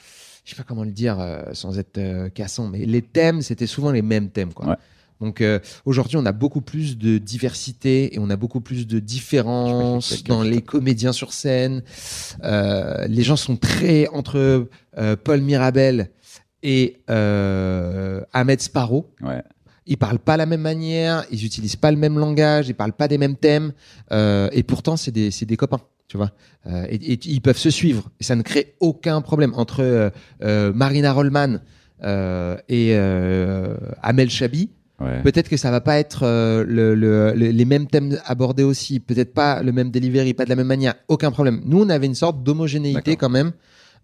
je sais pas comment le dire euh, sans être euh, cassant, mais les thèmes c'était souvent les mêmes thèmes quoi. Ouais. Donc euh, aujourd'hui on a beaucoup plus de diversité et on a beaucoup plus de différences dans les comédiens sur scène. Les gens sont très entre Paul Mirabel et Ahmed Sparrow Ouais. ils parlent pas la même manière, ils utilisent pas le même langage, ils parlent pas des mêmes thèmes, et pourtant c'est des, c'est des copains, tu vois. Euh, et, et ils peuvent se suivre, et ça ne crée aucun problème entre euh, euh, Marina Rollman et Amel Chabi. Ouais. Peut-être que ça va pas être le, le- le- les mêmes thèmes abordés aussi, peut-être pas le même delivery, pas de la même manière, aucun problème. Nous, on avait une sorte d'homogénéité quand même.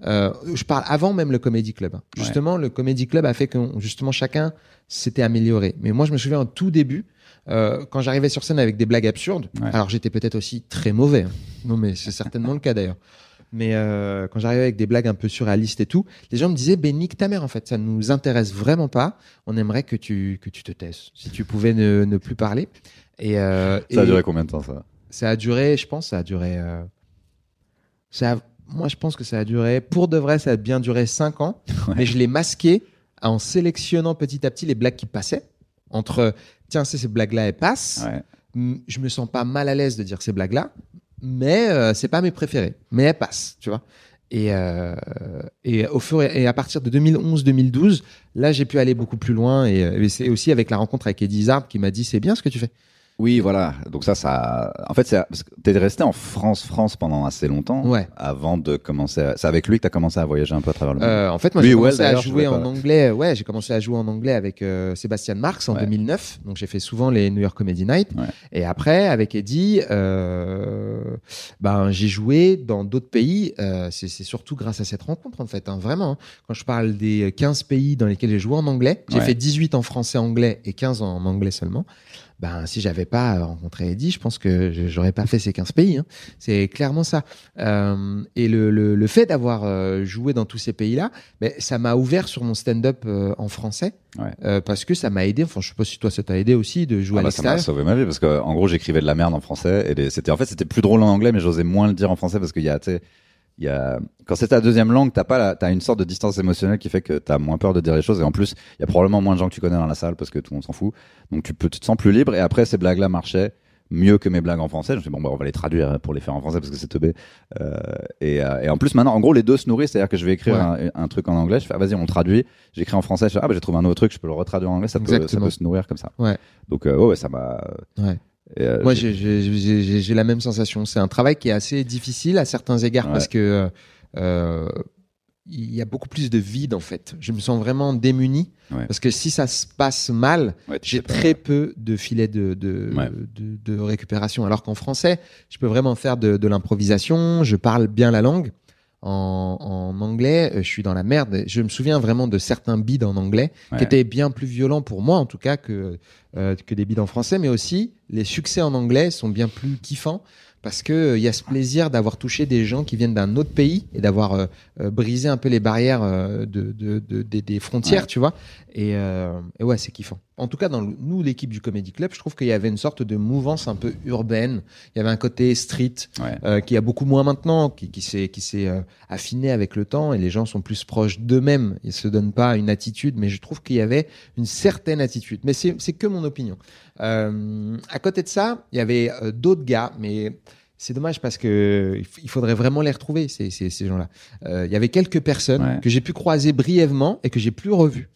Je parle avant même le Comedy Club. hein. Ouais. Justement, le Comedy Club a fait que justement chacun s'était amélioré. Mais moi, je me souviens au tout début, euh, quand j'arrivais sur scène avec des blagues absurdes. Ouais. Alors j'étais peut-être aussi très mauvais. hein. Non, mais c'est certainement le cas d'ailleurs. Mais euh, quand j'arrivais avec des blagues un peu surréalistes et tout, les gens me disaient, ben nique ta mère en fait, ça nous intéresse vraiment pas. On aimerait que tu que tu te taises. Si tu pouvais ne, ne plus parler. Et, euh, Ça a duré combien de temps ça? Ça a duré, je pense, ça a duré. ça, a- moi, je pense que ça a duré. Pour de vrai, ça a bien duré 5 ans. *laughs* Ouais. Mais je l'ai masqué en sélectionnant petit à petit les blagues qui passaient. Entre, tiens, c'est ces blagues-là, elles passent. Ouais. Je me sens pas mal à l'aise de dire ces blagues-là, mais euh, c'est pas mes préférées. Mais elles passent, tu vois. Et, euh, et au fur et, et à partir de 2011-2012, là, j'ai pu aller beaucoup plus loin. Et, euh, et c'est aussi avec la rencontre avec Eddie Izzard qui m'a dit c'est bien ce que tu fais. Oui, voilà. Donc ça, ça. En fait, t'es resté en France, France pendant assez longtemps. Ouais. Avant de commencer. À... C'est avec lui que t'as commencé à voyager un peu à travers le monde. Euh, en fait, moi, j'ai Well, commencé à jouer en anglais. Ouais, j'ai commencé à jouer en anglais avec euh, Sébastien Marx en Ouais. 2009. Donc, j'ai fait souvent les New York Comedy Night. Ouais. Et après, avec Eddie, euh, ben, j'ai joué dans d'autres pays. Euh, c'est c'est surtout grâce à cette rencontre, en fait. hein, vraiment. hein. Quand je parle des 15 pays dans lesquels j'ai joué en anglais, j'ai Ouais. fait 18 en français anglais et 15 en anglais seulement. Ben, si j'avais pas rencontré Eddie, je pense que j'aurais pas fait ces 15 pays. hein. C'est clairement ça. Euh, et le, le, le fait d'avoir euh, joué dans tous ces pays-là, ben, ça m'a ouvert sur mon stand-up euh, en français. Ouais. Euh, parce que ça m'a aidé. Enfin, je sais pas si toi ça t'a aidé aussi de jouer Ah à bah, ça m'a sauvé ma vie parce que en gros j'écrivais de la merde en français et les- c'était en fait c'était plus drôle en anglais mais j'osais moins le dire en français parce qu'il y a y a quand c'est ta deuxième langue t'as pas la- t'as une sorte de distance émotionnelle qui fait que t'as moins peur de dire les choses. Et en plus il y a probablement moins de gens que tu connais dans la salle parce que tout le monde s'en fout. Donc tu peux tu te sens plus libre. Et après ces blagues là marchaient mieux que mes blagues en français. Je me suis dit, bon bah, on va les traduire pour les faire en français parce que c'est teubé. Euh, et, euh, et en plus maintenant en gros les deux se nourrissent. C'est à dire que je vais écrire un, un truc en anglais. Je fais ah, vas-y on le traduit. J'écris en français. Je fais ah bah j'ai trouvé un nouveau truc. Je peux le retraduire en anglais. Ça peut, ça peut se nourrir comme ça. Ouais. donc euh, ouais, ouais, ça m'a Ouais. Euh, Moi, j'ai- la même sensation. C'est un travail qui est assez difficile à certains égards Ouais. parce que euh, il y a beaucoup plus de vide en fait. Je me sens vraiment démuni Ouais. parce que si ça se passe mal, Ouais, j'ai pas. très peu de filets de, de, de, de récupération. Alors qu'en français, je peux vraiment faire de, de l'improvisation, je parle bien la langue. En, en anglais, euh, je suis dans la merde. Je me souviens vraiment de certains bides en anglais Ouais. qui étaient bien plus violents pour moi, en tout cas, que, euh, que des bides en français. Mais aussi, les succès en anglais sont bien plus kiffants parce que euh, il y a ce plaisir d'avoir touché des gens qui viennent d'un autre pays et d'avoir euh, brisé un peu les barrières de, de, de- des- frontières, Ouais. tu vois. Et, euh, et ouais, c'est kiffant. En tout cas, dans le- nous, l'équipe du Comedy Club, je trouve qu'il y avait une sorte de mouvance un peu urbaine. Il y avait un côté street Ouais. euh, qui a beaucoup moins maintenant, qui, qui s'est qui s'est euh, affiné avec le temps et les gens sont plus proches d'eux-mêmes. Ils se donnent pas une attitude, mais je trouve qu'il y avait une certaine attitude. Mais c'est c'est que mon opinion. Euh, à côté de ça, il y avait euh, d'autres gars, mais c'est dommage parce que il faudrait vraiment les retrouver ces, ces, ces gens-là. Euh, Il y avait quelques personnes Ouais. que j'ai pu croiser brièvement et que j'ai plus revues.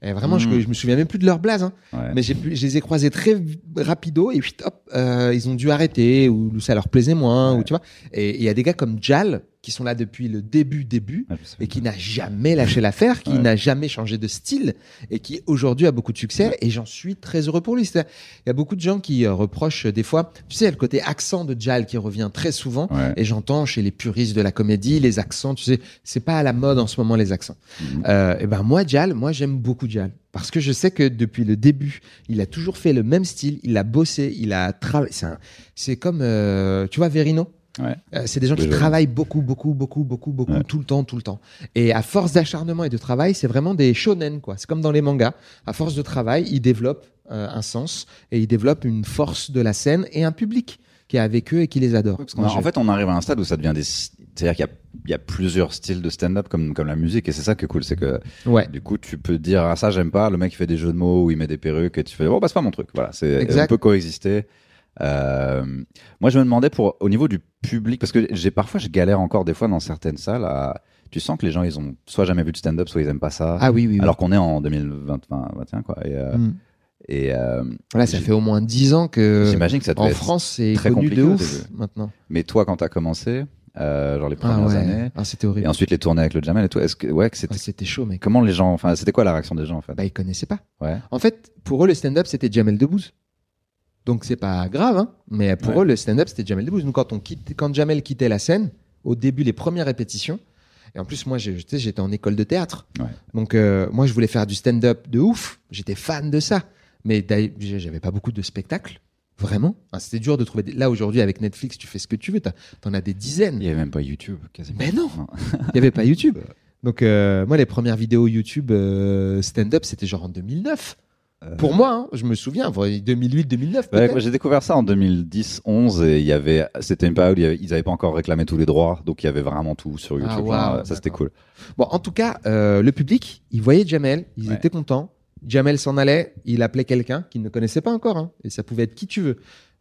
Et vraiment, je, Mhm. je me souviens même plus de leur blaze. Hein. Ouais. Mais j'ai pu- je les ai croisés très rapido et puis hop, euh, ils ont dû arrêter ou ça leur plaisait moins Ouais. ou tu vois. Et il y a des gars comme Jal qui sont là depuis le début début sais. et qui n'a jamais lâché l'affaire, qui Ouais. n'a jamais changé de style et qui aujourd'hui a beaucoup de succès et j'en suis très heureux pour lui. Il y a beaucoup de gens qui euh, reprochent euh, des fois, tu sais, le côté accent de Jal qui revient très souvent Ouais. et j'entends chez les puristes de la comédie les accents, tu sais, c'est pas à la mode en ce moment les accents. Mhm. Euh, et ben moi Jal, moi j'aime beaucoup Jal parce que je sais que depuis le début, il a toujours fait le même style, il a bossé, il a travaillé. C'est comme euh, tu vois Verino? Ouais. Euh, c'est des gens qui travaillent beaucoup, beaucoup, beaucoup, beaucoup, beaucoup, Ouais. tout le temps, tout le temps. Et à force d'acharnement et de travail, c'est vraiment des shonen, quoi. C'est comme dans les mangas. À force de travail, ils développent euh, un sens et ils développent une force de la scène et un public qui est avec eux et qui les adore. Parce en fait, on arrive à un stade où ça devient des. C'est-à-dire qu'il y y a plusieurs styles de stand-up comme, comme la musique, et c'est ça qui est cool, c'est que ouais. du coup, tu peux dire ah ça j'aime pas, le mec il fait des jeux de mots où il met des perruques, et tu fais bon bah c'est pas mon truc, voilà, c'est Exact. on peut coexister. Euh, moi, je me demandais pour au niveau du public, parce que j'ai parfois je galère encore des fois dans certaines salles. À, tu sens que les gens ils ont soit jamais vu de stand-up, soit ils aiment pas ça. Ah oui, oui. oui. alors qu'on est en 2020, 2021 quoi. Et, euh, Mm. et euh, Voilà, ça fait au moins dix ans que j'imagine que ça en France c'est très connu compliqué de ouf maintenant. Mais toi, quand t'as commencé, euh, genre les Ah premières ouais. années, Ah, c'était et horrible. ensuite les tournées avec le Jamel et tout, est-ce que ouais, Ah, c'était c'était chaud, mec. comment les gens, enfin, c'était quoi la réaction des gens en fait? Bah, ils connaissaient pas. Ouais. En fait, pour eux, le stand-up, c'était Jamel Debbouze. Donc, c'est pas grave, hein. Mais pour Ouais. eux, le stand-up, c'était Jamel Debbouze. Nous, quand, on quitte, quand Jamel quittait la scène, au début, les premières répétitions, et en plus, moi, j'étais en école de théâtre. Ouais. Donc, euh, moi, je voulais faire du stand-up de ouf. J'étais fan de ça. Mais j'avais pas beaucoup de spectacles. Vraiment. C'était dur de trouver. des- Là, aujourd'hui, avec Netflix, tu fais ce que tu veux. T'en as des dizaines. Il y avait même pas YouTube quasiment. Mais non. Il n'y avait pas *laughs* YouTube. Donc, euh, moi, les premières vidéos YouTube euh, stand-up, c'était genre en 2009. Pour moi, hein, je me souviens, 2008-2009. Ouais, peut-être. moi, j'ai découvert ça en 2010-11 et il y avait, c'était une période où ils avaient pas encore réclamé tous les droits, donc il y avait vraiment tout sur YouTube. Ah, genre, waouh, ça c'était cool. Bon, en tout cas, euh, le public, il voyait Jamel, ils Ouais. étaient contents. Jamel s'en allait, il appelait quelqu'un qu'il ne connaissait pas encore, hein, et ça pouvait être qui tu veux,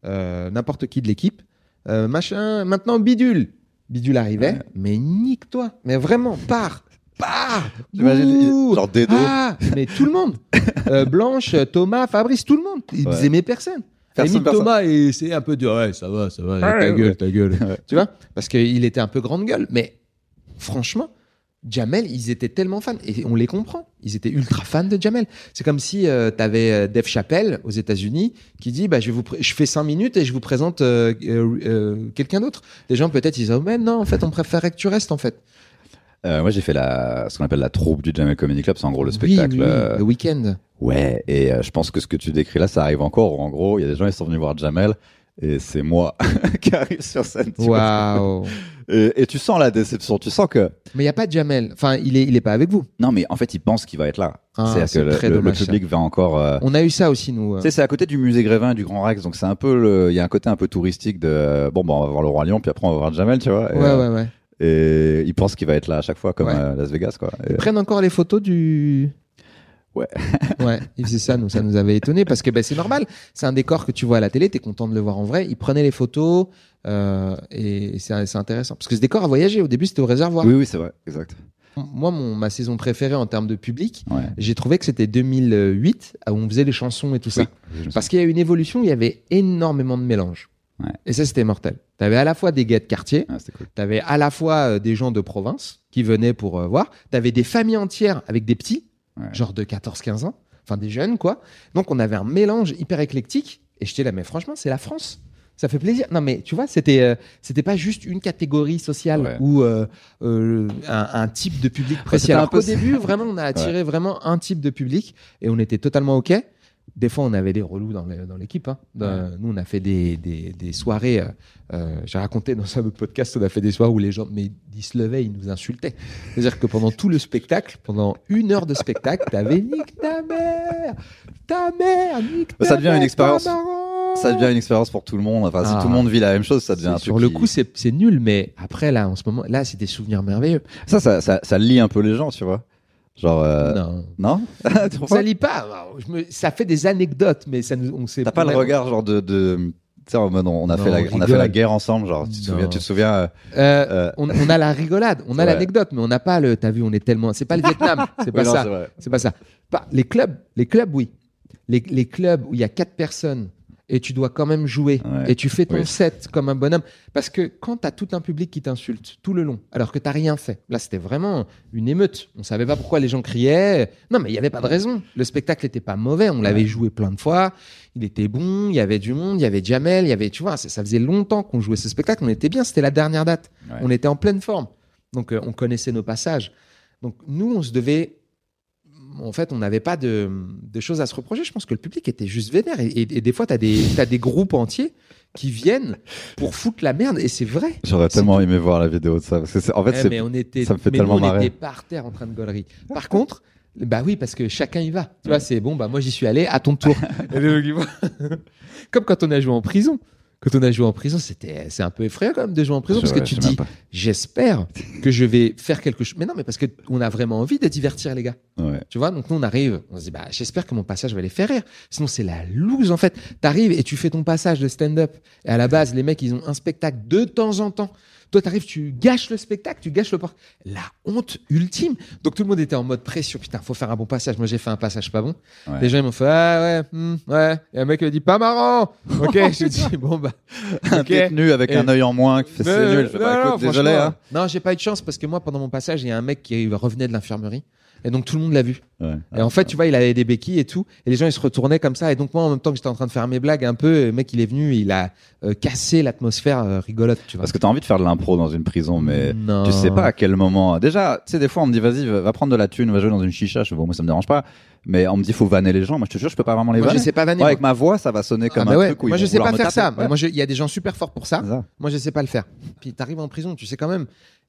Euh, n'importe qui de l'équipe. Euh, machin, maintenant bidule. Bidule arrivait, Ouais. mais nique-toi, mais vraiment, pars, pars. J'imagine, genre Dedo. Ah, mais tout le monde. *laughs* Euh, Blanche, Thomas, Fabrice, tout le monde. Ils Ouais. aimaient personne. Personne. Thomas, et c'est un peu dur. Ouais, ça va, ça va. ta Ouais, gueule, ta gueule. *laughs* Ouais. Tu vois? Parce qu'il était un peu grande gueule. Mais franchement, Jamel, ils étaient tellement fans. Et on les comprend. Ils étaient ultra fans de Jamel. C'est comme si tu avais Dave Chappelle aux États-Unis qui dit bah, je, vais vous je fais cinq minutes et je vous présente euh, euh, euh, quelqu'un d'autre. Les gens, peut-être, ils disent oh, mais non, en fait, on préférait que tu restes, en fait. Euh, moi, j'ai fait la, ce qu'on appelle la troupe du Jamel Comedy Club, c'est en gros le spectacle. oui, oui, euh, le week-end. Ouais, et euh, je pense que ce que tu décris là, ça arrive encore. En gros, il y a des gens qui sont venus voir Jamel et c'est moi *laughs* qui arrive sur scène. Waouh. Et, et tu sens la déception. Tu sens que Mais il n'y a pas de Jamel. Enfin, il est, il est pas avec vous. non, mais en fait, il pense qu'il va être là. Ah, c'est que le- très le, le ça. public va encore. euh, On a eu ça aussi, nous. c'est à côté du musée Grévin et du Grand Rex, donc c'est un peu, le- il y a un côté un peu touristique de, euh, bon, bah, on va voir le Roi Lion, puis après on va voir Jamel, tu vois. Et, Ouais, ouais, ouais. Et il pense qu'il va être là à chaque fois, comme Ouais. à Las Vegas, quoi. Et- Ils prennent encore les photos du. Ouais. *laughs* ouais, ils faisaient ça, nous, ça nous avait étonné parce que ben, c'est normal. C'est un décor que tu vois à la télé, t'es content de le voir en vrai. Ils prenaient les photos euh, et c'est intéressant parce que ce décor a voyagé. Au début, c'était au réservoir. Oui, oui, c'est vrai, exact. Moi, mon, ma saison préférée en termes de public, Ouais. j'ai trouvé que c'était 2008 où on faisait les chansons et tout ça. Oui, Parce qu'il y a eu une évolution, il y avait énormément de mélange. Ouais. Et ça, c'était mortel. T'avais à la fois des gays de quartier, Ah, à la fois euh, des gens de province qui venaient pour euh, voir, t'avais des familles entières avec des petits, Ouais. genre de 14-15 ans, enfin des jeunes, quoi. Donc, on avait un mélange hyper éclectique. Et j'étais là, mais franchement, c'est la France. Ça fait plaisir. Non, mais tu vois, c'était euh, c'était pas juste une catégorie sociale Ouais. ou un, un type de public précis. Alors peu qu'au début, *laughs* vraiment, on a attiré vraiment un type de public et on était totalement OK. Des fois, on avait des relous dans le- l'équipe. hein. Dans- Nous, on a fait des, des, des soirées. euh, euh, J'ai raconté dans un podcast, on a fait des soirées où les gens, mais ils se levaient, ils nous insultaient. C'est-à-dire que pendant tout le spectacle, pendant une heure de spectacle, t'avais nique ta mère, ta mère, nique ta Ça devient une mère, expérience. ta marrant. Ça devient une expérience pour tout le monde. Enfin, Ah. si tout le monde vit la même chose, ça devient un Sur truc le qui- coup, c'est c'est nul, mais après, là, en ce moment, là, c'est des souvenirs merveilleux. ça, ça, ça, ça lie un peu les gens, tu vois. Genre, euh, non. non, *laughs* Ça pas je me- ça fait des anecdotes, mais ça nous, on sait T'as pas le regard genre de, de... tu sais, en mode, on a Non, fait la, on on a fait la guerre ensemble, genre. Tu te Non. souviens, tu te souviens euh, Euh, on, on a la rigolade, on a Ouais. l'anecdote, mais on n'a pas le. T'as vu, on est tellement. C'est pas le Vietnam, *laughs* c'est pas oui, ça. c'est pas ça. Les clubs, les clubs, oui. Les, les clubs où il y a quatre personnes et tu dois quand même jouer Ouais. et tu fais ton Oui. set comme un bonhomme. Parce que quand tu as tout un public qui t'insulte tout le long, alors que tu rien fait, là c'était vraiment une émeute. On savait pas pourquoi les gens criaient. Non, mais il n'y avait pas de raison. Le spectacle n'était pas mauvais. On l'avait joué plein de fois. Il était bon. Il y avait du monde. Il y avait Jamel. Il y avait, tu vois, ça, ça faisait longtemps qu'on jouait ce spectacle. On était bien. C'était la dernière date. Ouais. On était en pleine forme. Donc euh, on connaissait nos passages. Donc nous, on se devait en fait, on n'avait pas de, de choses à se reprocher. Je pense que le public était juste vénère. Et, et- et des fois, tu as des, t'as des groupes entiers qui viennent pour foutre la merde. Et c'est vrai. J'aurais tellement tout. aimé voir la vidéo de ça. Parce que c'est- en fait, Eh, mais on était, ça me fait mais tellement nous, on marrer. était par terre en train de gaulerie. Par contre, bah oui, parce que chacun y va. Tu vois, c'est bon, bah moi j'y suis allé, à ton tour. *laughs* *laughs* Comme quand on a joué en prison. Quand on a joué en prison, c'était, c'est un peu effrayant quand même de jouer en prison Je- parce que tu dis, j'espère que je vais faire quelque chose. Mais non, mais parce que on a vraiment envie de divertir les gars. Ouais. Tu vois, donc nous on arrive, on se dit bah j'espère que mon passage va les faire rire. Sinon c'est la loose en fait. T'arrives et tu fais ton passage de stand-up. Et à la base, les mecs ils ont un spectacle de temps en temps. Toi t'arrives, tu gâches le spectacle, tu gâches le port. La honte ultime. Donc tout le monde était en mode pression. Putain, faut faire un bon passage. Moi j'ai fait un passage pas bon. Ouais. Les gens ils m'ont fait ah ouais, hmm, ouais. Et un mec il a dit pas marrant. *laughs* Ok, je dis bon bah. Un ok. détenu avec Et- un œil en moins qui fait c'est Non, nul. Je fais, non, bah, non, écoute, désolé. franchement, Hein. Non, j'ai pas eu de chance parce que moi pendant mon passage, il y a un mec qui revenait de l'infirmerie. Et donc tout le monde l'a vu. Ouais. Et en fait, tu vois, il avait des béquilles et tout. Et les gens, ils se retournaient comme ça. Et donc, moi, en même temps que j'étais en train de faire mes blagues un peu, le mec, il est venu, il a euh, cassé l'atmosphère euh, rigolote, tu vois. Parce que t'as envie de faire de l'impro dans une prison, mais Non. tu sais pas à quel moment. Déjà, tu sais, des fois, on me dit, vas-y, va prendre de la thune, va jouer dans une chicha. Je moi, ça me dérange pas. Mais on me dit, faut vanner les gens. Moi, je te jure, je peux pas vraiment les Moi, je vanner. sais pas vanner. Moi. avec ma voix, ça va sonner comme Ah, bah un ouais. truc où Moi, ils je vont sais pas faire ça. Ouais. Moi, je- il y a des gens super forts pour ça. Moi, je sais pas le faire. Puis, t'arrives en prison, tu sais quand même.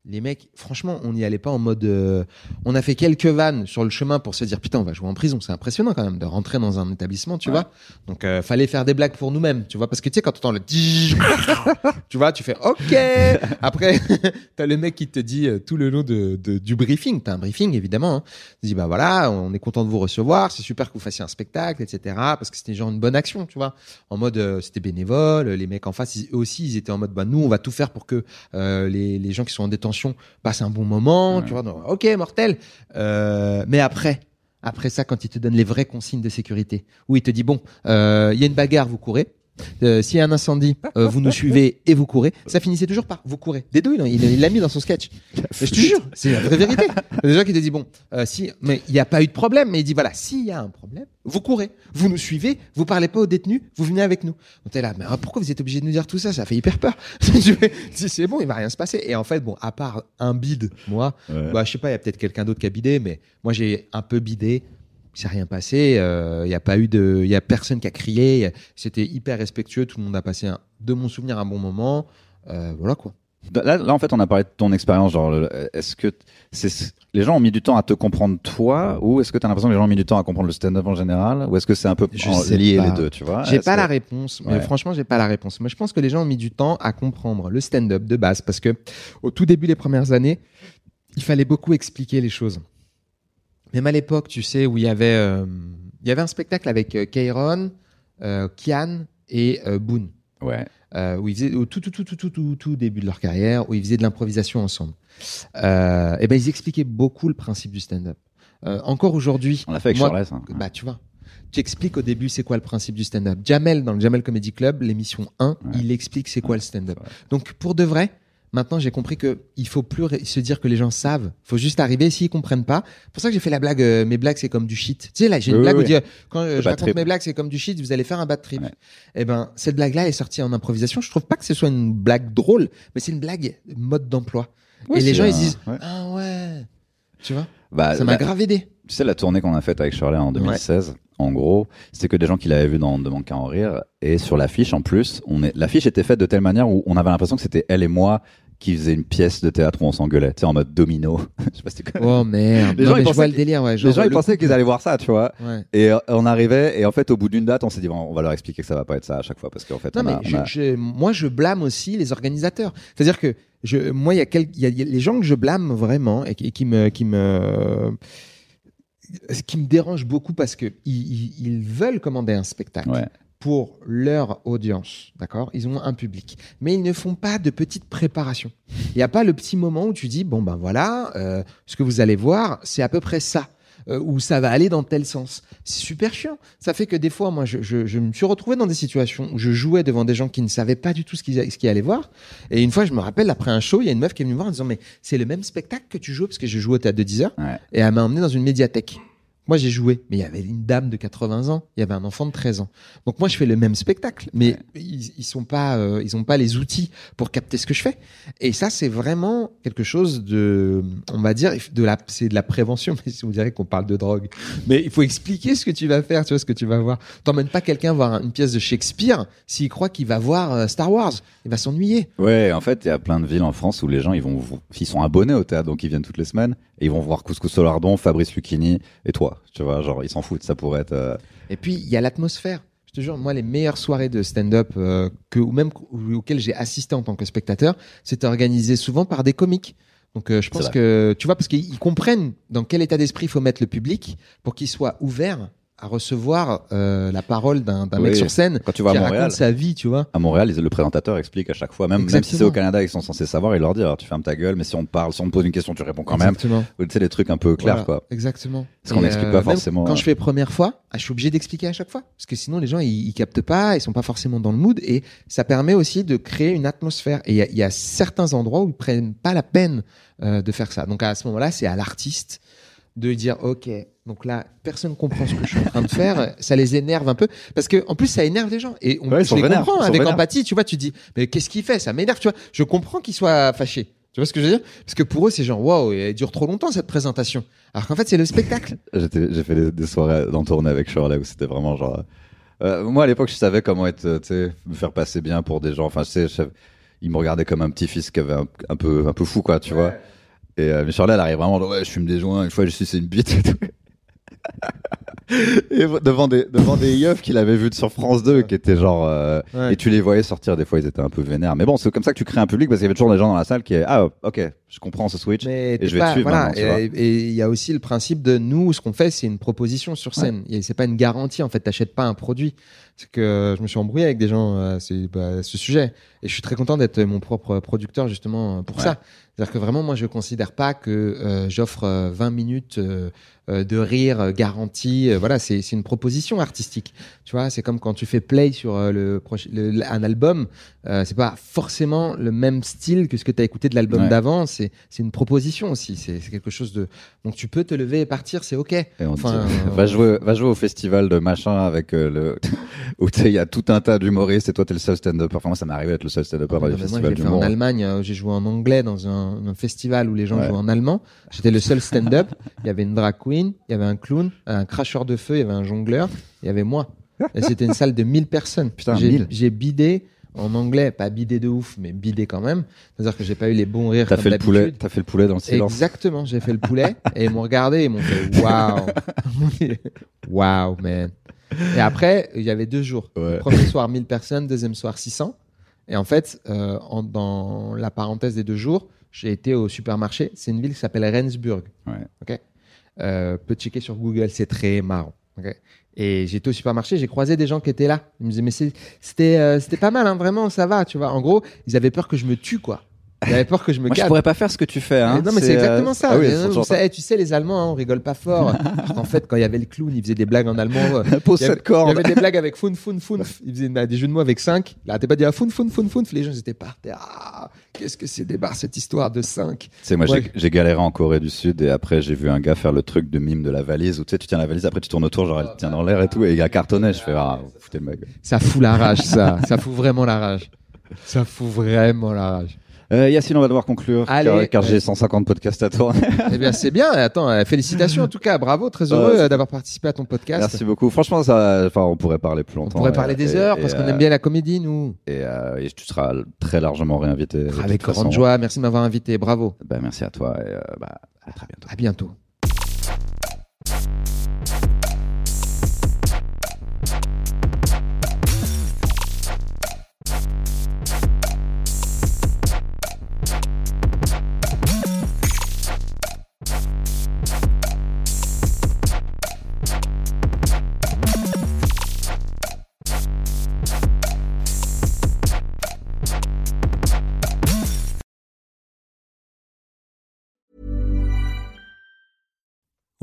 Les mecs, franchement, on n'y allait pas en mode. euh, on a fait quelques vannes sur le chemin pour se dire putain, on va jouer en prison. C'est impressionnant quand même de rentrer dans un établissement, tu Ouais. vois. Donc, euh, fallait faire des blagues pour nous-mêmes, tu vois. Parce que tu sais, quand tu entends le. *laughs* tu vois, tu fais OK. Après, *laughs* t'as le mec qui te dit euh, tout le long de, de- du briefing. T'as un briefing, évidemment. Hein. Il dit bah voilà, on est content de vous recevoir. C'est super que vous fassiez un spectacle, etc. Parce que c'était genre une bonne action, tu vois. En mode, euh, c'était bénévole. Les mecs en face, ils- eux aussi, ils étaient en mode bah nous, on va tout faire pour que euh, les, les gens qui sont en détention passent un bon moment, tu vois. Donc, ok, mortel. Euh, mais après. Après ça, quand il te donne les vraies consignes de sécurité, où il te dit bon, euh, il y a une bagarre, vous courez. Euh, S'il y a un incendie, euh, vous nous suivez et vous courez. Ça finissait toujours par vous courez. Des deux, il l'a mis dans son sketch. Mais je te jure, c'est la vraie vérité. Il y a des gens qui te disent bon, euh, si, mais il n'y a pas eu de problème. Mais il dit voilà, s'il y a un problème, vous courez, vous nous suivez, vous parlez pas aux détenus, vous venez avec nous. On était là, mais ah, pourquoi vous êtes obligé de nous dire tout ça? Ça fait hyper peur. *laughs* C'est bon, il va rien se passer. Et en fait, bon, à part un bide, moi, Ouais. bah, je sais pas, il y a peut-être quelqu'un d'autre qui a bidé, mais moi j'ai un peu bidé. Il s'est rien passé. euh, Il y a pas eu de, il y a personne qui a crié. C'était hyper respectueux. Tout le monde a passé, un- de mon souvenir, un bon moment. Euh, voilà quoi. Là, là, en fait, on a parlé de ton expérience. Genre, est-ce que c'est les gens ont mis du temps à te comprendre toi, ou est-ce que tu as l'impression que les gens ont mis du temps à comprendre le stand-up en général, ou est-ce que c'est un peu Je en- lié pas. les deux, tu vois? J'ai pas que- la réponse, mais Ouais. franchement, j'ai pas la réponse. Moi, je pense que les gens ont mis du temps à comprendre le stand-up de base parce que au tout début des premières années, il fallait beaucoup expliquer les choses. Même à l'époque, tu sais, où il y avait, euh, il y avait un spectacle avec euh, Kairon, euh, Kian et euh, Boone. Ouais. euh, où ils faisaient au tout, tout, tout, tout, tout, tout, tout début de leur carrière, où ils faisaient de l'improvisation ensemble. Euh, et ben, ils expliquaient beaucoup le principe du stand-up. Encore aujourd'hui, On l'a fait avec moi- Charles. hein. bah, tu vois. tu expliques au début c'est quoi le principe du stand-up? Jamel, dans le Jamel Comedy Club, l'émission 1, Ouais. il explique c'est quoi le stand-up. Donc, pour de vrai, maintenant, j'ai compris que il faut plus se dire que les gens savent. faut juste arriver s'ils comprennent pas. C'est pour ça que j'ai fait la blague, euh, mes blagues, c'est comme du shit. Tu sais, là, j'ai une Oui, blague oui, où oui. dire, quand euh, je raconte trip. mes blagues, c'est comme du shit, vous allez faire un bad trip. Ouais. Eh ben, cette blague-là est sortie en improvisation. Je trouve pas que ce soit une blague drôle, mais c'est une blague mode d'emploi. Ouais, Et les gens, ils un- se disent, ouais. ah ouais. Tu vois? Bah, Ça m'a grave aidé. Tu sais, la tournée qu'on a faite avec Shirley en 2016, en gros, c'était que des gens qui l'avaient vu dans De Manque à en rire. Et sur l'affiche, en plus, on est... l'affiche était faite de telle manière où on avait l'impression que c'était elle et moi qui faisaient une pièce de théâtre où on s'engueulait, tu sais, en mode domino. *laughs* Je sais pas si tu connais. Oh merde. Les Non, gens, ils je vois le qu'ils- délire, ouais. Les gens, ils le pensaient qu'ils allaient voir ça, tu vois. Ouais. Et euh, on arrivait, et en fait, au bout d'une date, on s'est dit, bon, on va leur expliquer que ça va pas être ça à chaque fois, parce qu'en fait, Non, on mais a- on je- a- je- moi, je blâme aussi les organisateurs. C'est-à-dire que je, moi, il y, a y a il y a les gens que je blâme vraiment et, qui- et qui me, qui me, ce qui me dérange beaucoup parce que ils, veulent commander un spectacle Ouais. pour leur audience, d'accord? Ils ont un public, mais ils ne font pas de petite préparation. Il n'y a pas le petit moment où tu dis bon ben voilà, euh, ce que vous allez voir, c'est à peu près ça. Euh, où ça va aller dans tel sens. C'est super chiant. Ça fait que des fois, moi, je, je, je me suis retrouvé dans des situations où je jouais devant des gens qui ne savaient pas du tout ce qu'ils ce qu'ils allaient voir. Et une fois, je me rappelle, après un show, il y a une meuf qui est venue me voir en disant, mais c'est le même spectacle que tu joues, parce que je joue au théâtre de 10 heures. Ouais. Et elle m'a emmené dans une médiathèque. Moi, j'ai joué, mais il y avait une dame de 80 ans, il y avait un enfant de 13 ans. Donc moi, je fais le même spectacle, mais Ouais. ils, ils sont pas, euh, ils ont pas les outils pour capter ce que je fais. Et ça, c'est vraiment quelque chose de, on va dire, de la, c'est de la prévention. *laughs* Mais si vous direz qu'on parle de drogue, mais il faut expliquer ce que tu vas faire, tu vois ce que tu vas voir. T'emmènes pas quelqu'un voir une pièce de Shakespeare s'il croit qu'il va voir euh, Star Wars, il va s'ennuyer. Ouais, en fait, il y a plein de villes en France où les gens, ils vont, ils sont abonnés au théâtre, donc ils viennent toutes les semaines, et ils vont voir Couscous Solardon, Fabrice Lucchini et toi. Tu vois, genre, ils s'en foutent. Ça pourrait être. euh, Et puis, il y a l'atmosphère. Je te jure, moi, les meilleures soirées de stand-up euh, que, ou même ou- auxquelles j'ai assisté en tant que spectateur, c'était organisé souvent par des comiques. Donc, euh, je pense vrai. que, tu vois, parce qu'ils ils comprennent dans quel état d'esprit il faut mettre le public pour qu'il soit ouvert à recevoir euh, la parole d'un d'un mec Oui. sur scène Quand tu vas qui à Montréal, raconte sa vie, tu vois. à Montréal, ils- le présentateur explique à chaque fois, même, même si c'est au Canada, ils sont censés savoir, il leur dit, alors tu fermes ta gueule, mais si on te parle, si on te pose une question, tu réponds quand même. Exactement. Ou Tu sais, les trucs un peu clairs, Voilà, quoi. Exactement. Parce qu'on n'explique pas même forcément. Quand je fais première fois, ah, je suis obligé d'expliquer à chaque fois. Parce que sinon, les gens, ils, ils captent pas, ils sont pas forcément dans le mood. Et ça permet aussi de créer une atmosphère. Et il y y, a certains endroits où ils prennent pas la peine euh, de faire ça. Donc à ce moment-là, c'est à l'artiste de dire, OK, donc là, personne comprend ce que je suis en train de faire. Ça les énerve un peu. Parce que, en plus, ça énerve les gens. Et on Ouais, je les vénères, comprends sont avec vénères. empathie. Tu vois, tu dis, mais qu'est-ce qu'il fait? Ça m'énerve, tu vois. Je comprends qu'ils soient fâchés. Tu vois ce que je veux dire? Parce que pour eux, c'est genre, waouh, elle dure trop longtemps cette présentation. Alors qu'en fait, c'est le spectacle. *laughs* J'ai fait des, des soirées dans tournée avec Shirley où c'était vraiment genre. euh, moi, à l'époque, je savais comment être, euh, tu sais, me faire passer bien pour des gens. Enfin, je sais, je ils me regardaient comme un petit-fils qui avait un, un peu, un peu fou, quoi, tu vois. Et euh, mais elle arrive vraiment, ouais, je fume des joints. Une fois, je suis c'est une bite et tout. *laughs* et devant des, devant des yeufs qu'il avait vus sur France 2, qui étaient genre. euh, Ouais. Et tu les voyais sortir, des fois, ils étaient un peu vénères. Mais bon, c'est comme ça que tu crées un public parce qu'il y avait toujours des gens dans la salle qui est, ah, ok, je comprends ce switch. Mais Et je vais pas- te suivre voilà. et il y a aussi le principe de nous, ce qu'on fait, c'est une proposition sur scène. Et C'est pas une garantie. En fait, t'achètes pas un produit. C'est que je me suis embrouillé avec des gens à ce, bah, à ce sujet. Et je suis très content d'être mon propre producteur justement pour Ouais. ça. C'est-à-dire que vraiment, moi, je considère pas que euh, j'offre euh, 20 minutes euh, euh, de rire euh, garanti. Euh, voilà, c'est c'est une proposition artistique. Tu vois, c'est comme quand tu fais play sur euh, le, le- un album. Euh, c'est pas forcément le même style que ce que tu as écouté de l'album Ouais. d'avant. C'est c'est une proposition aussi. C'est quelque chose de. Donc tu peux te lever et partir, c'est ok. Et on Enfin, *laughs* euh, va, jouer, va jouer au festival de machin avec euh, le. *laughs* *laughs* où tu sais, il y a tout un tas d'humoristes et toi, t'es le seul stand-up. Enfin, moi, ça m'est arrivé d'être le seul stand-up Non, dans les mais moi, festivals j'ai fait en. Allemagne, euh, j'ai joué en anglais dans un, un festival où les gens Ouais. jouent en allemand. J'étais le seul stand-up. Il y avait une drag queen, il y avait un clown, un cracheur de feu, il y avait un jongleur, il y avait moi. Et c'était une salle de 1000 personnes. Putain, j'ai, 1000. j'ai bidé en anglais, pas bidé de ouf, mais bidé quand même. C'est-à-dire que j'ai pas eu les bons rires T'as fait le poulet, t'as fait le poulet dans le silence. Exactement, j'ai fait le poulet *laughs* et ils m'ont regardé ils m'ont fait waouh. *laughs* waouh, man. Et après, il y avait deux jours. Ouais. Premier soir 1000 personnes, deuxième soir 600. Et en fait, euh, en- dans la parenthèse des deux jours, j'ai été au supermarché. C'est une ville qui s'appelle Rendsburg. Ouais. Ok? Euh, peut checker sur Google, c'est très marrant. Et j'étais au supermarché, j'ai croisé des gens qui étaient là. Ils me disaient mais c'était euh, pas mal, hein, vraiment, ça va, tu vois. En gros, ils avaient peur que je me tue, quoi. Il avait *laughs* peur que je me Moi, je calme. pourrais pas faire ce que tu fais. Hein. non, mais c'est euh, exactement ça. Ah oui, non, tu sais, les Allemands, hein, on rigole pas fort. *laughs* en fait, quand il y avait le clown, il faisait des blagues en allemand. Pose cette corde. Il y avait des blagues avec fun, fun, fun. Il faisait des jeux de mots avec 5. Il arrêtait pas de dire fun, fun, fun, fun. Les gens étaient par terre. Ah, qu'est-ce que c'est des barres, cette histoire de 5 Tu sais, moi, Ouais. j'ai- galéré en Corée du Sud et après, j'ai vu un gars faire le truc de mime de la valise où tu sais, tu tiens la valise, après tu tournes autour, genre elle tient dans l'air et tout, et il a cartonné. Je fais, ah, foutez ma gueule. Ça fout la rage, ça. ça fout vraiment la rage. Ça fout vraiment la rage. Euh, Yacine, on va devoir conclure Allez. car, car j'ai 150 podcasts à tourner. Eh bien, c'est bien. Attends, euh, félicitations en tout cas. Bravo, très heureux euh, d'avoir participé à ton podcast. Merci beaucoup. Franchement, ça, enfin, on pourrait parler plus On longtemps. pourrait et- parler des et- heures et, parce qu'on euh, aime bien la comédie, nous. Et, tu seras très largement réinvité. Avec façon. grande joie. Merci de m'avoir invité. Bravo. Ben, merci à toi et bah, à très bientôt. À bientôt.